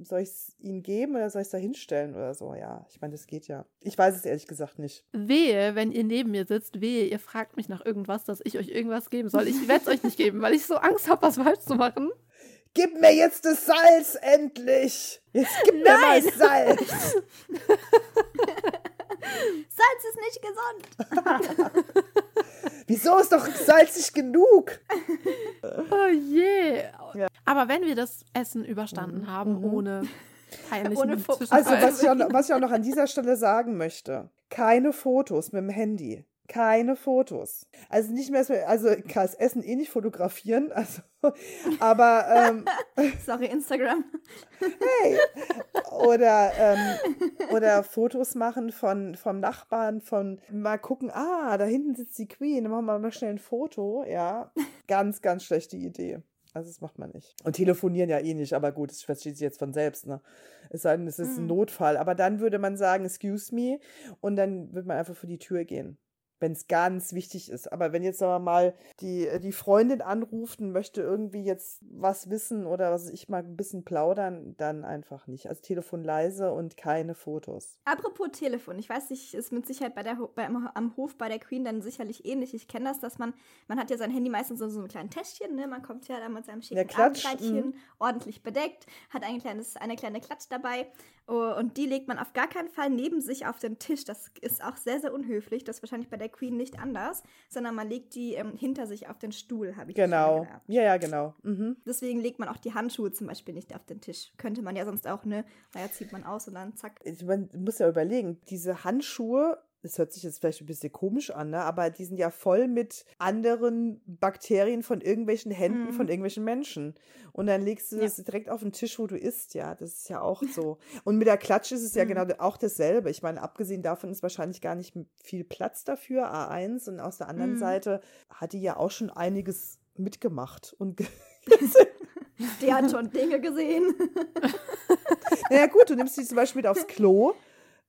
soll ich es ihnen geben oder soll ich es da hinstellen oder so? Ja, ich meine, das geht ja. Ich weiß es ehrlich gesagt nicht. Wehe, wenn ihr neben mir sitzt, wehe, ihr fragt mich nach irgendwas, dass ich euch irgendwas geben soll. Ich werde es euch nicht geben, weil ich so Angst habe, was falsch zu machen. Gib mir jetzt das Salz endlich! Jetzt gib mir Nein. mal Salz! <laughs> <laughs> <laughs> Salz ist nicht gesund. Wieso ist doch salzig genug? <laughs> oh je. Ja. Aber wenn wir das Essen überstanden mhm. haben, mhm. ohne peinlichen ohne Also, was ich, auch, <laughs> was ich auch noch an dieser Stelle sagen möchte: keine Fotos mit dem Handy keine Fotos. Also nicht mehr, also kann das Essen eh nicht fotografieren, <laughs> also, aber ähm, <laughs> Sorry, Instagram. Hey! Oder, ähm, oder Fotos machen von, vom Nachbarn, von mal gucken, ah, da hinten sitzt die Queen, dann machen wir mal schnell ein Foto, ja. Ganz, ganz schlechte Idee. Also das macht man nicht. Und telefonieren ja eh nicht, aber gut, das versteht sich jetzt von selbst, ne? Es sei denn, es ist ein mhm. Notfall. Aber dann würde man sagen, excuse me, und dann würde man einfach vor die Tür gehen wenn es ganz wichtig ist. Aber wenn jetzt aber mal die, äh, die Freundin anruft und möchte irgendwie jetzt was wissen oder was ich mal ein bisschen plaudern, dann einfach nicht. Also Telefon leise und keine Fotos. Apropos Telefon, ich weiß nicht, ist mit Sicherheit bei der bei, am Hof bei der Queen dann sicherlich ähnlich. Ich kenne das, dass man, man hat ja sein Handy meistens so, so ein kleines Täschchen, ne? Man kommt ja da mit seinem schicken ja, mhm. ordentlich bedeckt, hat ein kleines, eine kleine Klatsch dabei und die legt man auf gar keinen Fall neben sich auf den Tisch. Das ist auch sehr, sehr unhöflich. Das ist wahrscheinlich bei der Queen nicht anders, sondern man legt die ähm, hinter sich auf den Stuhl, habe ich Genau. Ja, ja, genau. Mhm. Deswegen legt man auch die Handschuhe zum Beispiel nicht auf den Tisch. Könnte man ja sonst auch, ne? Naja, zieht man aus und dann zack. Man muss ja überlegen, diese Handschuhe das hört sich jetzt vielleicht ein bisschen komisch an, ne? aber die sind ja voll mit anderen Bakterien von irgendwelchen Händen mhm. von irgendwelchen Menschen. Und dann legst du ja. das direkt auf den Tisch, wo du isst, ja. Das ist ja auch so. Und mit der Klatsch ist es ja mhm. genau auch dasselbe. Ich meine, abgesehen davon ist wahrscheinlich gar nicht viel Platz dafür, A1. Und aus der anderen mhm. Seite hat die ja auch schon einiges mitgemacht und <laughs> Die hat schon Dinge gesehen. <laughs> naja, gut, du nimmst die zum Beispiel mit aufs Klo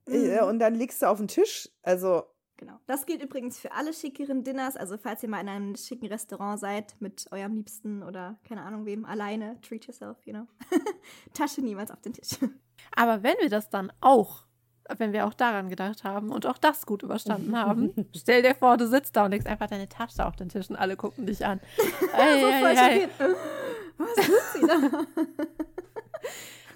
mhm. und dann legst du auf den Tisch. Also. Genau. Das gilt übrigens für alle schickeren Dinners. Also, falls ihr mal in einem schicken Restaurant seid mit eurem Liebsten oder keine Ahnung wem, alleine, treat yourself, you know. <laughs> Tasche niemals auf den Tisch. Aber wenn wir das dann auch wenn wir auch daran gedacht haben und auch das gut überstanden haben. <laughs> Stell dir vor, du sitzt da und legst einfach deine Tasche auf den Tisch und alle gucken dich an. <laughs> Ei, ei, ei. Was tut sie da?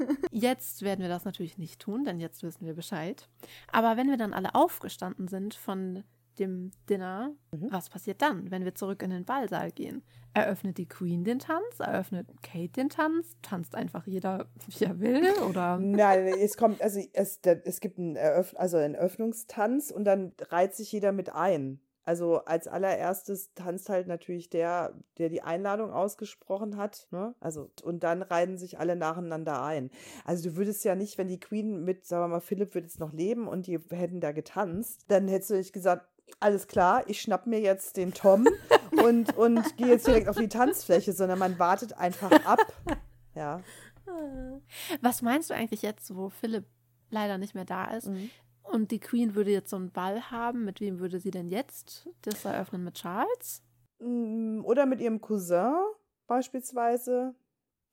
<laughs> Jetzt werden wir das natürlich nicht tun, denn jetzt wissen wir Bescheid. Aber wenn wir dann alle aufgestanden sind von dem Dinner, mhm. was passiert dann, wenn wir zurück in den Ballsaal gehen? Eröffnet die Queen den Tanz? Eröffnet Kate den Tanz? Tanzt einfach jeder, wie er will? Oder? <laughs> Nein, es kommt, also es, es gibt einen, Eröff also einen Öffnungstanz und dann reiht sich jeder mit ein. Also als allererstes tanzt halt natürlich der, der die Einladung ausgesprochen hat. Ne? Also, und dann reihen sich alle nacheinander ein. Also du würdest ja nicht, wenn die Queen mit, sagen wir mal, Philipp würde jetzt noch leben und die hätten da getanzt, dann hättest du nicht gesagt, alles klar, ich schnapp mir jetzt den Tom <laughs> und, und gehe jetzt direkt auf die Tanzfläche, sondern man wartet einfach ab. Ja. <laughs> Was meinst du eigentlich jetzt, wo Philipp leider nicht mehr da ist? Mhm. Und die Queen würde jetzt so einen Ball haben. Mit wem würde sie denn jetzt das eröffnen? Mit Charles? Mm, oder mit ihrem Cousin beispielsweise.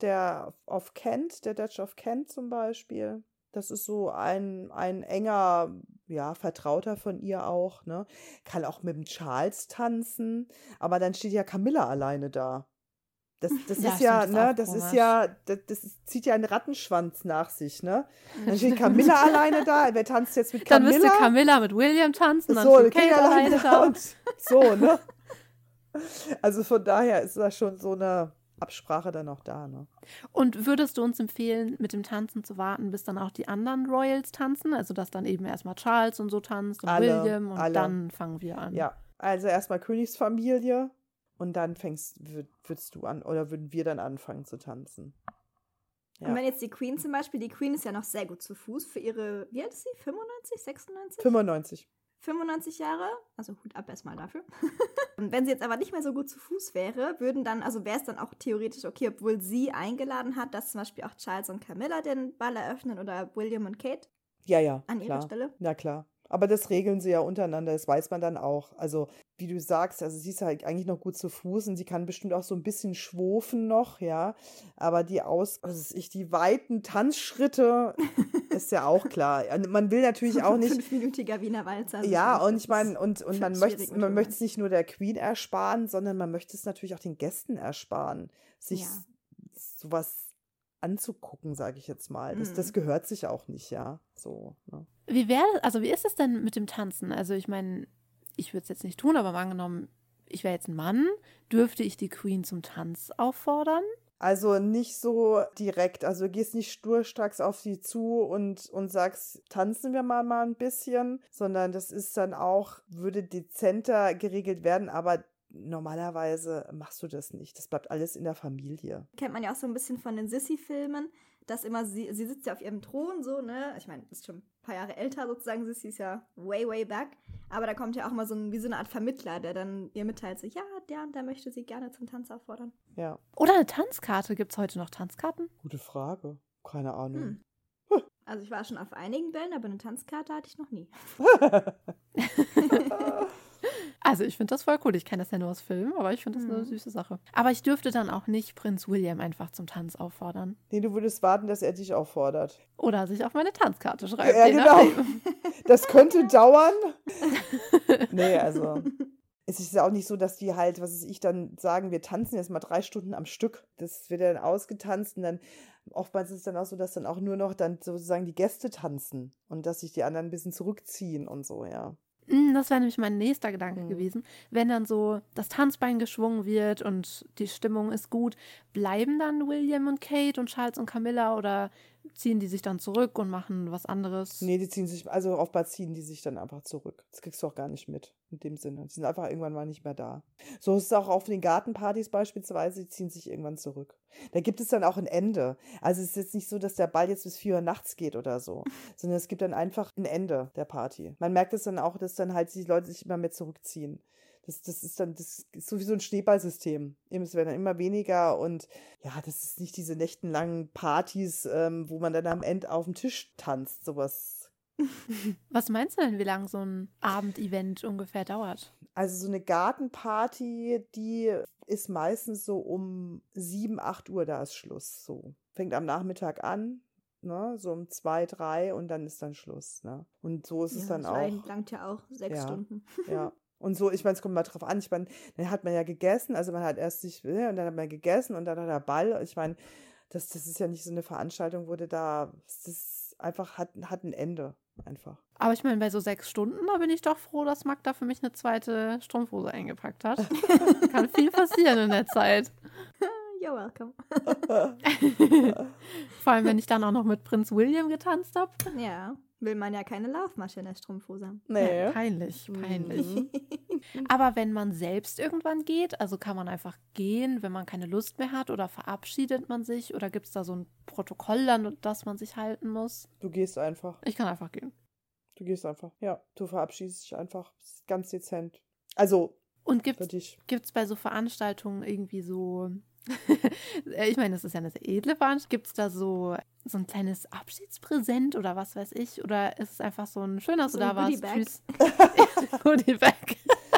Der of Kent, der Dutch of Kent zum Beispiel. Das ist so ein, ein enger, ja, Vertrauter von ihr auch, ne? Kann auch mit dem Charles tanzen, aber dann steht ja Camilla alleine da. Das, das ja, ist ja, ne, das ist ja, das, das, zieht ja einen Rattenschwanz nach sich, ne? Dann steht Camilla alleine da, wer tanzt jetzt mit Camilla? <laughs> Dann müsste Camilla mit William tanzen, dann so, steht Kate alleine <laughs> da. Und so, ne? <laughs> Also von daher ist da schon so eine Absprache dann auch da, ne? Und würdest du uns empfehlen, mit dem Tanzen zu warten, bis dann auch die anderen Royals tanzen? Also, dass dann eben erstmal Charles und so tanzt und alle, William und alle. dann fangen wir an. Ja, also erstmal Königsfamilie, und dann fängst, würdest du an, oder würden wir dann anfangen zu tanzen. Ja. Und wenn jetzt die Queen zum Beispiel, die Queen ist ja noch sehr gut zu Fuß für ihre, wie alt ist sie? 95, 96? 95. 95 Jahre, also Hut ab erstmal dafür. <laughs> und wenn sie jetzt aber nicht mehr so gut zu Fuß wäre, würden dann, also wäre es dann auch theoretisch okay, obwohl sie eingeladen hat, dass zum Beispiel auch Charles und Camilla den Ball eröffnen oder William und Kate? Ja, ja. An klar. ihrer Stelle? Na klar. Aber das regeln sie ja untereinander, das weiß man dann auch. Also, wie du sagst, also sie ist halt eigentlich noch gut zu Fuß und sie kann bestimmt auch so ein bisschen schwofen noch, ja. Aber die Aus, also ich, die weiten Tanzschritte <laughs> ist ja auch klar. Man will natürlich auch nicht. Fünfminütiger Wiener Walzer. Ja, und ich meine, und, und man möchte man möchte es nicht nur der Queen ersparen, sondern man möchte es natürlich auch den Gästen ersparen, sich ja. sowas anzugucken, sage ich jetzt mal. Das, das mhm. gehört sich auch nicht, ja. So. Ne? Wie wäre, also wie ist es denn mit dem Tanzen? Also ich meine, ich würde es jetzt nicht tun, aber mal angenommen, ich wäre jetzt ein Mann, dürfte ich die Queen zum Tanz auffordern? Also nicht so direkt. Also du gehst nicht sturstracks auf sie zu und, und sagst, tanzen wir mal, mal ein bisschen, sondern das ist dann auch, würde dezenter geregelt werden, aber normalerweise machst du das nicht. Das bleibt alles in der Familie. Kennt man ja auch so ein bisschen von den Sissy-Filmen, dass immer sie, sie sitzt ja auf ihrem Thron so, ne? Ich meine, ist schon paar Jahre älter sozusagen, Sissy ist ja way, way back. Aber da kommt ja auch mal so ein, wie so eine Art Vermittler, der dann ihr mitteilt, so, ja, der und der möchte sie gerne zum Tanz auffordern. Ja. Oder eine Tanzkarte. Gibt es heute noch Tanzkarten? Gute Frage. Keine Ahnung. Hm. Also ich war schon auf einigen Bällen, aber eine Tanzkarte hatte ich noch nie. <laughs> <laughs> <laughs> Also ich finde das voll cool. Ich kenne das ja nur aus Filmen, aber ich finde das mhm. eine süße Sache. Aber ich dürfte dann auch nicht Prinz William einfach zum Tanz auffordern. Nee, du würdest warten, dass er dich auffordert. Oder sich auf meine Tanzkarte schreibt. Ja, genau. <laughs> Das könnte <laughs> dauern. <laughs> nee, also. Es ist ja auch nicht so, dass die halt, was ist ich, dann sagen, wir tanzen jetzt mal drei Stunden am Stück. Das wird dann ausgetanzt und dann oftmals ist es dann auch so, dass dann auch nur noch dann sozusagen die Gäste tanzen und dass sich die anderen ein bisschen zurückziehen und so, ja. Hm, das wäre nämlich mein nächster Gedanke mhm. gewesen. Wenn dann so das Tanzbein geschwungen wird und die Stimmung ist gut, bleiben dann William und Kate und Charles und Camilla oder ziehen die sich dann zurück und machen was anderes? Nee, die ziehen sich, also oftmals ziehen die sich dann einfach zurück. Das kriegst du auch gar nicht mit, in dem Sinne. Die sind einfach irgendwann mal nicht mehr da. So ist es auch auf den Gartenpartys beispielsweise, die ziehen sich irgendwann zurück. Da gibt es dann auch ein Ende. Also es ist jetzt nicht so, dass der Ball jetzt bis vier Uhr nachts geht oder so, <laughs> sondern es gibt dann einfach ein Ende der Party. Man merkt es dann auch, dass dann halt die Leute sich immer mehr zurückziehen. Das, das ist dann, das ist sowieso ein Schneeballsystem. Es werden dann immer weniger und ja, das ist nicht diese nächtenlangen Partys, ähm, wo man dann am Ende auf dem Tisch tanzt. Sowas. <laughs> Was meinst du denn, wie lange so ein Abendevent ungefähr dauert? Also so eine Gartenparty, die ist meistens so um 7, 8 Uhr, da ist Schluss. So. Fängt am Nachmittag an, ne, so um zwei, drei und dann ist dann Schluss, ne? Und so ist ja, es dann das auch. langt ja auch sechs ja, Stunden. Ja. <laughs> Und so, ich meine, es kommt mal drauf an. Ich meine, dann hat man ja gegessen, also man hat erst sich, ne, und dann hat man gegessen und dann hat der Ball. Ich meine, das, das ist ja nicht so eine Veranstaltung, wurde da, das einfach hat, hat ein Ende einfach. Aber ich meine, bei so sechs Stunden, da bin ich doch froh, dass Magda für mich eine zweite Strumpfhose eingepackt hat. <laughs> Kann viel passieren in der Zeit. <laughs> You're welcome. <laughs> Vor allem, wenn ich dann auch noch mit Prinz William getanzt habe. Ja will man ja keine Laufmasche in der Strumpfhose haben. Nee. Ja, peinlich, peinlich. Mhm. <laughs> Aber wenn man selbst irgendwann geht, also kann man einfach gehen, wenn man keine Lust mehr hat oder verabschiedet man sich oder gibt es da so ein Protokoll an das man sich halten muss? Du gehst einfach. Ich kann einfach gehen. Du gehst einfach, ja. Du verabschiedest dich einfach ganz dezent. Also. Und gibt es bei so Veranstaltungen irgendwie so <laughs> ich meine, das ist ja eine sehr edle Veranstaltung. Gibt es da so, so ein kleines Abschiedspräsent oder was weiß ich? Oder ist es einfach so ein schöner, dass so du da warst? Tschüss. Goodiebag. <laughs>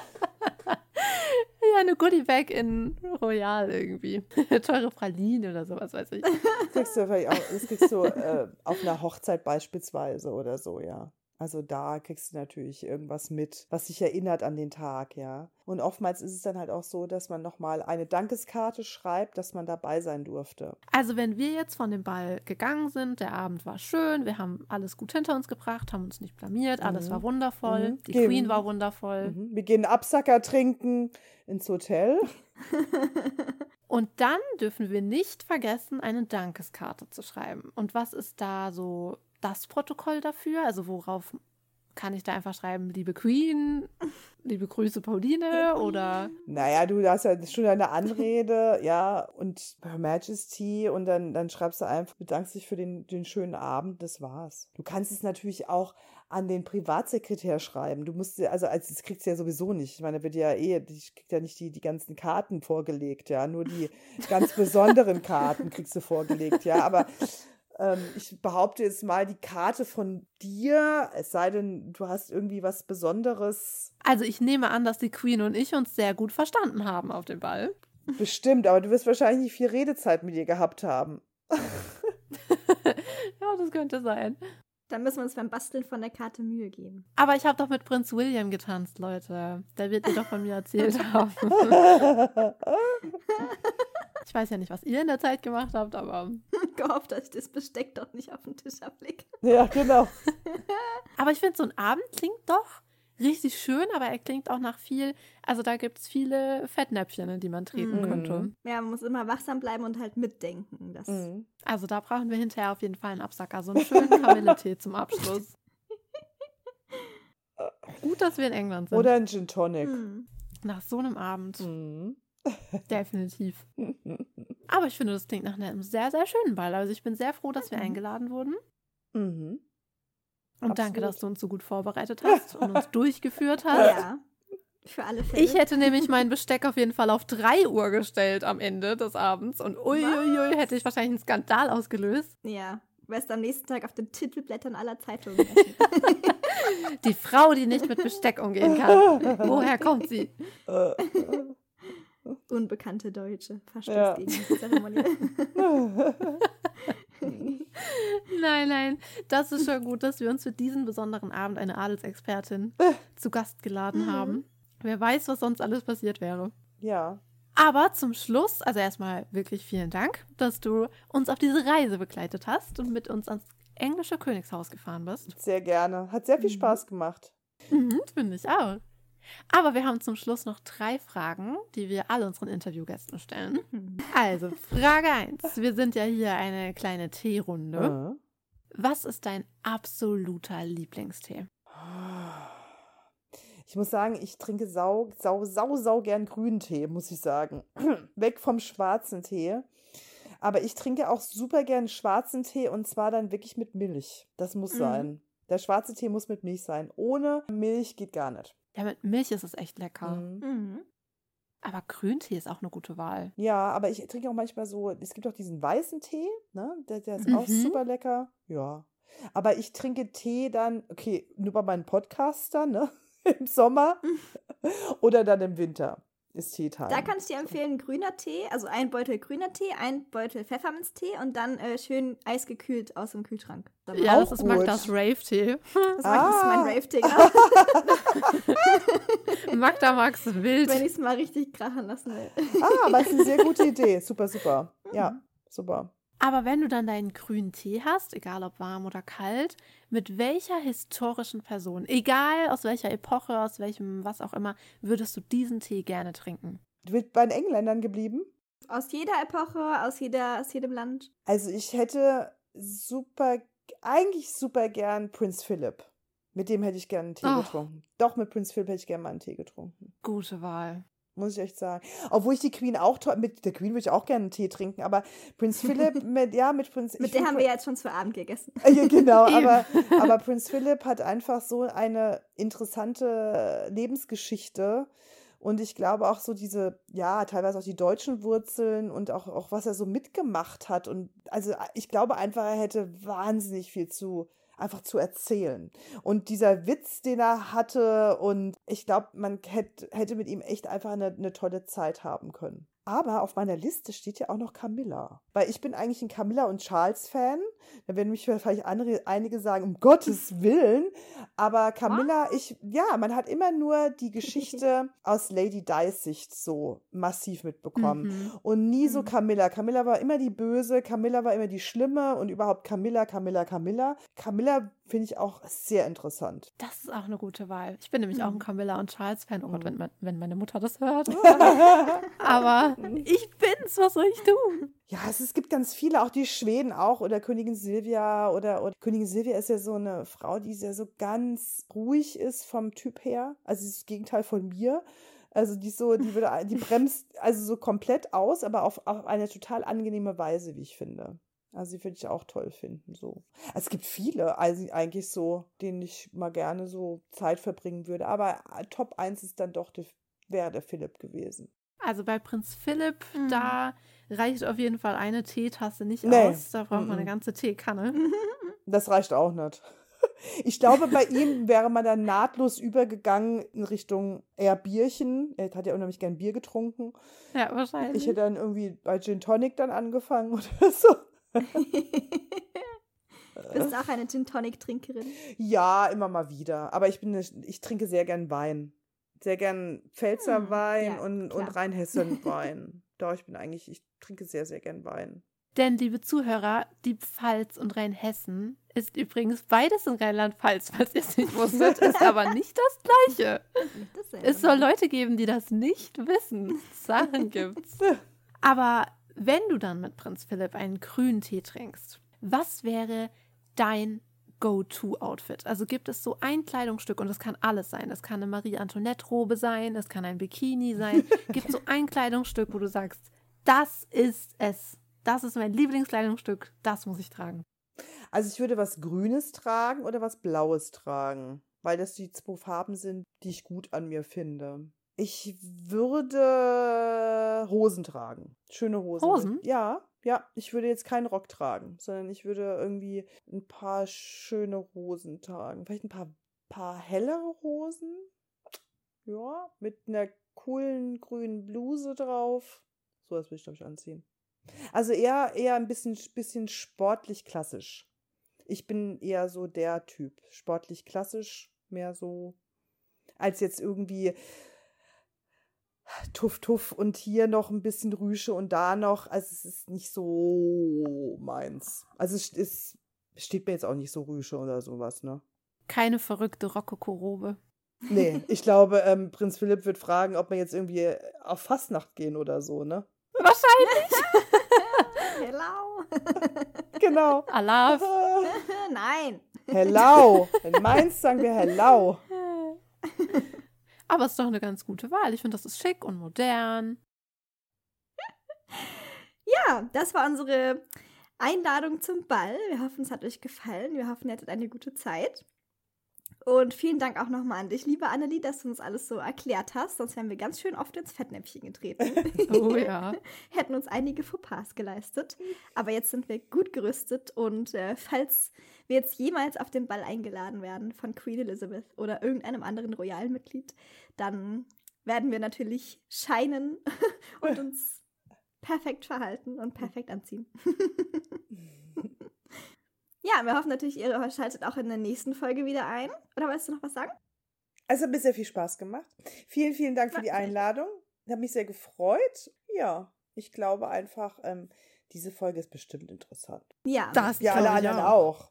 <laughs> ja, eine Goodiebag in Royal irgendwie. <laughs> Teure Praline oder sowas, weiß ich. Das kriegst du, auch, das kriegst du äh, auf einer Hochzeit beispielsweise oder so, ja. Also da kriegst du natürlich irgendwas mit, was dich erinnert an den Tag, ja. Und oftmals ist es dann halt auch so, dass man nochmal eine Dankeskarte schreibt, dass man dabei sein durfte. Also wenn wir jetzt von dem Ball gegangen sind, der Abend war schön, wir haben alles gut hinter uns gebracht, haben uns nicht blamiert, mhm. alles war wundervoll, mhm. die gehen. Queen war wundervoll. Mhm. Wir gehen Absacker trinken ins Hotel. <laughs> Und dann dürfen wir nicht vergessen, eine Dankeskarte zu schreiben. Und was ist da so das Protokoll dafür? Also worauf kann ich da einfach schreiben, liebe Queen, liebe Grüße Pauline oder? Naja, du hast ja schon eine Anrede, <laughs> ja, und Her Majesty und dann, dann schreibst du einfach, bedankst dich für den, den schönen Abend, das war's. Du kannst es natürlich auch an den Privatsekretär schreiben. Du musst, also, also das kriegst du ja sowieso nicht. Ich meine, da wird ja eh, ich krieg ja nicht die, die ganzen Karten vorgelegt, ja, nur die <laughs> ganz besonderen Karten kriegst du vorgelegt, ja, aber ich behaupte jetzt mal die Karte von dir, es sei denn, du hast irgendwie was Besonderes. Also ich nehme an, dass die Queen und ich uns sehr gut verstanden haben auf dem Ball. Bestimmt, aber du wirst wahrscheinlich nicht viel Redezeit mit ihr gehabt haben. <laughs> ja, das könnte sein. Dann müssen wir uns beim Basteln von der Karte Mühe geben. Aber ich habe doch mit Prinz William getanzt, Leute. Der wird dir doch von mir erzählt <laughs> haben. <laughs> ich weiß ja nicht, was ihr in der Zeit gemacht habt, aber. <laughs> Gehofft, dass ich das Besteck doch nicht auf den Tisch ablege. Ja, genau. <laughs> aber ich finde, so ein Abend klingt doch richtig schön, aber er klingt auch nach viel. Also da gibt es viele Fettnäpfchen, in die man treten mhm. könnte. Ja, man muss immer wachsam bleiben und halt mitdenken. Das mhm. Also da brauchen wir hinterher auf jeden Fall einen Absacker. So einen schönen Kamilletee zum Abschluss. <laughs> Gut, dass wir in England sind. Oder ein Gin Tonic. Mhm. Nach so einem Abend. Definitiv. <laughs> Aber ich finde, das klingt nach einem sehr, sehr schönen Ball. Also ich bin sehr froh, dass wir mhm. eingeladen wurden. Mhm. Und Absolut. danke, dass du uns so gut vorbereitet hast und uns <laughs> durchgeführt hast. Ja. Für alle Fälle. Ich hätte nämlich mein Besteck auf jeden Fall auf 3 Uhr gestellt am Ende des Abends. Und uiuiui, hätte ich wahrscheinlich einen Skandal ausgelöst. Ja, wärst am nächsten Tag auf den Titelblättern aller Zeitungen. <laughs> die Frau, die nicht mit Besteck umgehen kann. Woher kommt sie? Unbekannte Deutsche. Verstoß ja. gegen die Zeremonie. nein, nein, das ist schon gut, dass wir uns für diesen besonderen Abend eine Adelsexpertin zu Gast geladen mhm. haben. Wer weiß, was sonst alles passiert wäre. Ja. Aber zum Schluss, also erstmal wirklich vielen Dank, dass du uns auf diese Reise begleitet hast und mit uns ans englische Königshaus gefahren bist. Sehr gerne. Hat sehr viel mhm. Spaß gemacht. Mhm, Finde ich auch. Aber wir haben zum Schluss noch drei Fragen, die wir all unseren Interviewgästen stellen. Mhm. Also, Frage 1. Wir sind ja hier eine kleine Teerunde. Was ist dein absoluter Lieblingstee? Ich muss sagen, ich trinke sau, sau, sau, sau gern grünen Tee, muss ich sagen. <clears throat> Weg vom schwarzen Tee. Aber ich trinke auch super gern schwarzen Tee und zwar dann wirklich mit Milch. Das muss mhm. sein. Der schwarze Tee muss mit Milch sein. Ohne Milch geht gar nicht. Ja, mit Milch ist es echt lecker. Mhm. Mhm. Aber Grüntee ist auch eine gute Wahl. Ja, aber ich trinke auch manchmal so, es gibt auch diesen weißen Tee, ne? Der, der ist mhm. auch super lecker. Ja. Aber ich trinke Tee dann, okay, nur bei meinen Podcastern, ne? <laughs> Im Sommer <laughs> oder dann im Winter ist Teetime. Da kann ich dir empfehlen, grüner Tee, also ein Beutel grüner Tee, ein Beutel Pfefferminztee und dann äh, schön eisgekühlt aus dem Kühlschrank. Dann ja, das ist Magdas Rave-Tee. Das ah. ist mein Rave-Tee. <laughs> <laughs> Magda magst du wild. Wenn ich es mal richtig krachen lassen will. ah, aber das ist eine sehr gute <laughs> Idee. Super, super. Ja, mhm. super. Aber wenn du dann deinen grünen Tee hast, egal ob warm oder kalt, mit welcher historischen Person, egal aus welcher Epoche, aus welchem was auch immer, würdest du diesen Tee gerne trinken? Du bist bei den Engländern geblieben? Aus jeder Epoche, aus, jeder, aus jedem Land. Also ich hätte super, eigentlich super gern Prinz Philip. Mit dem hätte ich gerne einen Tee oh. getrunken. Doch, mit Prinz Philip hätte ich gerne mal einen Tee getrunken. Gute Wahl muss ich echt sagen. Obwohl ich die Queen auch toll, mit der Queen würde ich auch gerne einen Tee trinken, aber Prinz Philip, <laughs> mit, ja, mit Prinz. Mit der haben wir jetzt schon zu Abend gegessen. Ja, genau, <laughs> aber, aber Prinz Philip hat einfach so eine interessante Lebensgeschichte. Und ich glaube auch so diese, ja, teilweise auch die deutschen Wurzeln und auch, auch was er so mitgemacht hat. Und also ich glaube einfach, er hätte wahnsinnig viel zu einfach zu erzählen. Und dieser Witz, den er hatte, und ich glaube, man hätte, mit ihm echt einfach eine, eine tolle Zeit haben können. Aber auf meiner Liste steht ja auch noch Camilla. Weil ich bin eigentlich ein Camilla und Charles-Fan. Da werden mich vielleicht andere, einige sagen, um Gottes <laughs> Willen. Aber Camilla, ich, ja, man hat immer nur die Geschichte <laughs> aus Lady Di's Sicht so massiv mitbekommen. Mhm. Und nie so mhm. Camilla. Camilla war immer die Böse, Camilla war immer die Schlimme und überhaupt Camilla, Camilla, Camilla. Camilla finde ich auch sehr interessant. Das ist auch eine gute Wahl. Ich bin nämlich mhm. auch ein mhm. Camilla und Charles-Fan. Oh Gott, wenn, wenn meine Mutter das hört. <laughs> Aber <laughs> ich bin's, was soll ich tun? Ja, es, es gibt ganz viele, auch die Schweden auch oder Königin Silvia oder, oder Königin Silvia ist ja so eine Frau, die sehr so ganz ruhig ist vom Typ her. Also das Gegenteil von mir. Also die so, die würde, die <laughs> bremst also so komplett aus, aber auf, auf eine total angenehme Weise, wie ich finde. Also die würde ich auch toll finden. So. Es gibt viele, also eigentlich so, denen ich mal gerne so Zeit verbringen würde. Aber äh, Top 1 ist dann doch, der, wäre der Philipp gewesen. Also bei Prinz Philipp, mhm. da reicht auf jeden Fall eine Teetasse nicht nee. aus. Da braucht man eine ganze Teekanne. <laughs> <laughs> Das reicht auch nicht. <laughs> Ich glaube, bei ihm wäre man dann nahtlos übergegangen in Richtung eher Bierchen. Er hat ja unheimlich gern Bier getrunken. Ja, wahrscheinlich. Ich hätte dann irgendwie bei Gin Tonic dann angefangen oder so. Bist du auch eine Gin Tonic Trinkerin? Ja, immer mal wieder. Aber ich bin, eine, ich trinke sehr gern Wein. Sehr gern Pfälzer hm, Wein ja, und, und Rheinhessen Wein. <laughs> Doch, ich bin eigentlich, ich trinke sehr, sehr gern Wein. Denn, liebe Zuhörer, die Pfalz und Rheinhessen ist übrigens beides in Rheinland-Pfalz, falls ihr es nicht wusstet, ist <laughs> aber nicht das Gleiche. Es soll Leute geben, die das nicht wissen. Sachen gibt's. <laughs> Aber wenn du dann mit Prinz Philipp einen grünen Tee trinkst, was wäre dein Go-To-Outfit? Also gibt es so ein Kleidungsstück und es kann alles sein. Es kann eine Marie-Antoinette-Robe sein, es kann ein Bikini sein. <laughs> gibt es so ein Kleidungsstück, wo du sagst, das ist es. Das ist mein Lieblingskleidungsstück, das muss ich tragen. Also ich würde was Grünes tragen oder was Blaues tragen, weil das die zwei Farben sind, die ich gut an mir finde. Ich würde Hosen tragen. Schöne Hosen. Hosen? Ja, ja. Ich würde jetzt keinen Rock tragen, sondern ich würde irgendwie ein paar schöne Hosen tragen. Vielleicht ein paar, paar hellere Hosen. Ja, mit einer coolen grünen Bluse drauf. So was würde ich, glaube ich, anziehen. Also eher, eher ein bisschen, bisschen sportlich klassisch. Ich bin eher so der Typ. Sportlich klassisch, mehr so als jetzt irgendwie tuff, tuff und hier noch ein bisschen Rüsche und da noch. Also es ist nicht so meins. Also es, es steht mir jetzt auch nicht so Rüsche oder sowas, ne? Keine verrückte Rokoko-Robe. Nee, <laughs> ich glaube, ähm, Prinz Philipp wird fragen, ob wir jetzt irgendwie auf Fastnacht gehen oder so, ne? Wahrscheinlich. <laughs> Hello. <laughs> genau. Alaf. Nein. Hello. In Mainz sagen wir Hello. Aber es ist doch eine ganz gute Wahl. Ich finde, das ist schick und modern. <laughs> Ja, das war unsere Einladung zum Ball. Wir hoffen, es hat euch gefallen. Wir hoffen, ihr hattet eine gute Zeit. Und vielen Dank auch nochmal an dich, liebe Annelie, dass du uns alles so erklärt hast. Sonst wären wir ganz schön oft ins Fettnäpfchen getreten. <laughs> <laughs> Oh ja. Hätten uns einige Fauxpas geleistet. Aber jetzt sind wir gut gerüstet. Und äh, falls wir jetzt jemals auf den Ball eingeladen werden von Queen Elizabeth oder irgendeinem anderen royalen Mitglied, dann werden wir natürlich scheinen <laughs> und uns perfekt verhalten und perfekt anziehen. <laughs> Ja, wir hoffen natürlich, ihr schaltet auch in der nächsten Folge wieder ein. Oder wolltest du noch was sagen? Also, hat mir sehr viel Spaß gemacht. Vielen, vielen Dank für die Einladung. Ich habe mich sehr gefreut. Ja, ich glaube einfach, ähm, diese Folge ist bestimmt interessant. Ja, das ja alle anderen auch.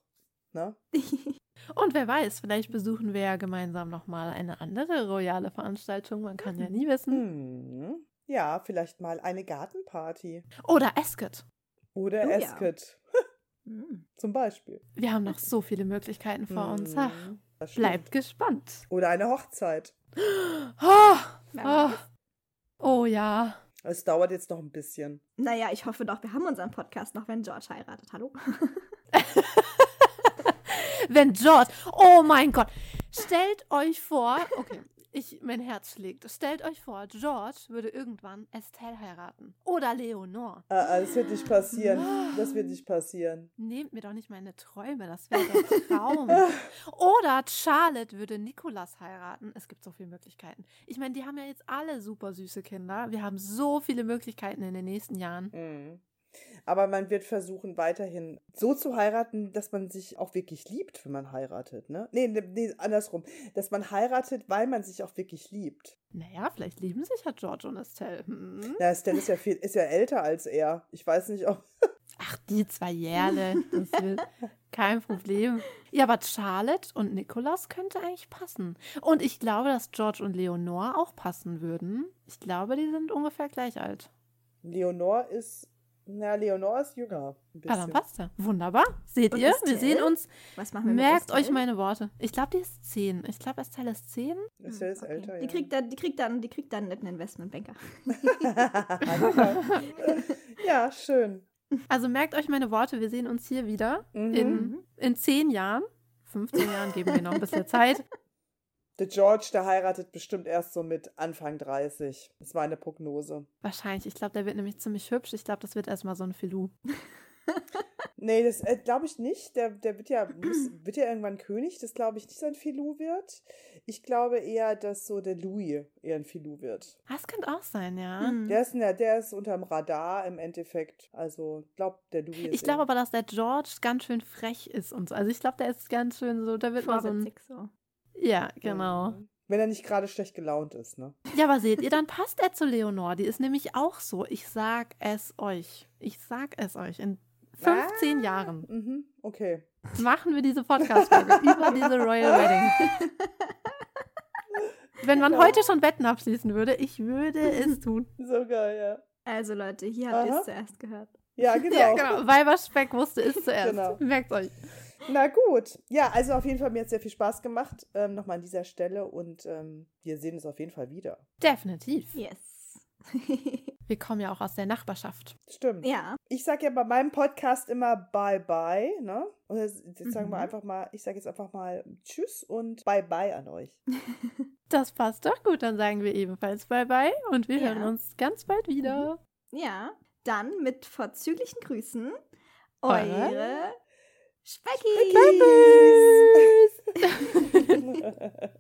Ne? <laughs> Und wer weiß, vielleicht besuchen wir ja gemeinsam nochmal eine andere royale Veranstaltung. Man kann ja nie wissen. Hm. Ja, vielleicht mal eine Gartenparty. Oder Esket. Oder oh, Esket. Ja. Hm. <laughs> Zum Beispiel. Wir haben noch so viele Möglichkeiten vor uns. Ach, bleibt gespannt. Oder eine Hochzeit. <gasps> Oh, oh. oh ja. Es dauert jetzt noch ein bisschen. Naja, ich hoffe doch, wir haben unseren Podcast noch, wenn George heiratet. Hallo? <laughs> wenn George. Oh mein Gott. Stellt euch vor. Okay, ich, mein Herz schlägt. Stellt euch vor, George würde irgendwann Estelle heiraten. Oder Leonore. Ah, ah, das wird nicht passieren. Das wird nicht passieren. Nehmt mir doch nicht meine Träume, das wäre der Traum. <laughs> Oder Charlotte würde Nikolas heiraten. Es gibt so viele Möglichkeiten. Ich meine, die haben ja jetzt alle super süße Kinder. Wir haben so viele Möglichkeiten in den nächsten Jahren. Mhm. Aber man wird versuchen, weiterhin so zu heiraten, dass man sich auch wirklich liebt, wenn man heiratet. Ne? Nee, nee, andersrum. Dass man heiratet, weil man sich auch wirklich liebt. Naja, vielleicht lieben sich ja George und Estelle. Hm? Ja, Estelle ist ja, viel, ist ja älter als er. Ich weiß nicht, ob. <laughs> Ach, die zwei Jährle. Das wird kein Problem. Ja, aber Charlotte und Nicholas könnte eigentlich passen. Und ich glaube, dass George und Leonore auch passen würden. Ich glaube, die sind ungefähr gleich alt. Leonore ist na, Leonore ist jünger. Ah, dann passt er. Wunderbar. Seht Und ihr? Wir sehen uns. Was machen wir Merkt euch meine Worte. Ich glaube, die ist 10. Ich glaube, Estelle ist 10. Estelle ist okay. älter, die Kriegt dann, die, kriegt dann, die kriegt dann einen Investmentbanker. <laughs> ja, schön. Also merkt euch meine Worte. Wir sehen uns hier wieder mhm. in, in 10 Jahren. 15 Jahren geben wir noch ein bisschen Zeit. Der George, der heiratet bestimmt erst so mit Anfang 30. Das ist meine Prognose. Wahrscheinlich. Ich glaube, der wird nämlich ziemlich hübsch. Ich glaube, das wird erstmal so ein Filou. <laughs> nee, das äh, glaube ich nicht. Der, der wird ja, muss, wird ja irgendwann König. Das glaube ich nicht, dass ein Filou wird. Ich glaube eher, dass so der Louis eher ein Filou wird. Das könnte auch sein, ja. Mhm. Der ist, der, der ist unterm Radar im Endeffekt. Also, glaube der Louis ist Ich glaube aber, dass der George ganz schön frech ist und so. Also, ich glaube, der ist ganz schön so, da wird mal so ein. So. Ja, genau. Wenn er nicht gerade schlecht gelaunt ist, ne? Ja, aber seht ihr, dann passt er zu Leonor. Die ist nämlich auch so. Ich sag es euch. Ich sag es euch. In 15 ah, Jahren. Mhm, okay. Machen wir diese Podcast-Folge <laughs> über diese Royal Wedding. <laughs> Wenn man ja. heute schon Wetten abschließen würde, ich würde es <laughs> tun. So geil, ja. Also Leute, hier habt ihr es zuerst gehört. Ja, genau. Ja, genau. Weiberspeck wusste es zuerst. Genau. Merkt euch. Na gut. Ja, also auf jeden Fall, mir hat es sehr viel Spaß gemacht. Ähm, Nochmal an dieser Stelle und ähm, wir sehen uns auf jeden Fall wieder. Definitiv. Yes. <laughs> wir kommen ja auch aus der Nachbarschaft. Stimmt. Ja. Ich sage ja bei meinem Podcast immer Bye Bye, ne? Und jetzt, jetzt sagen wir mhm. einfach mal, ich sage jetzt einfach mal Tschüss und Bye Bye an euch. <laughs> Das passt doch gut, dann sagen wir ebenfalls Bye Bye und wir ja. hören uns ganz bald wieder. Ja, dann mit vorzüglichen Grüßen eure Speckies! Speckies. <laughs>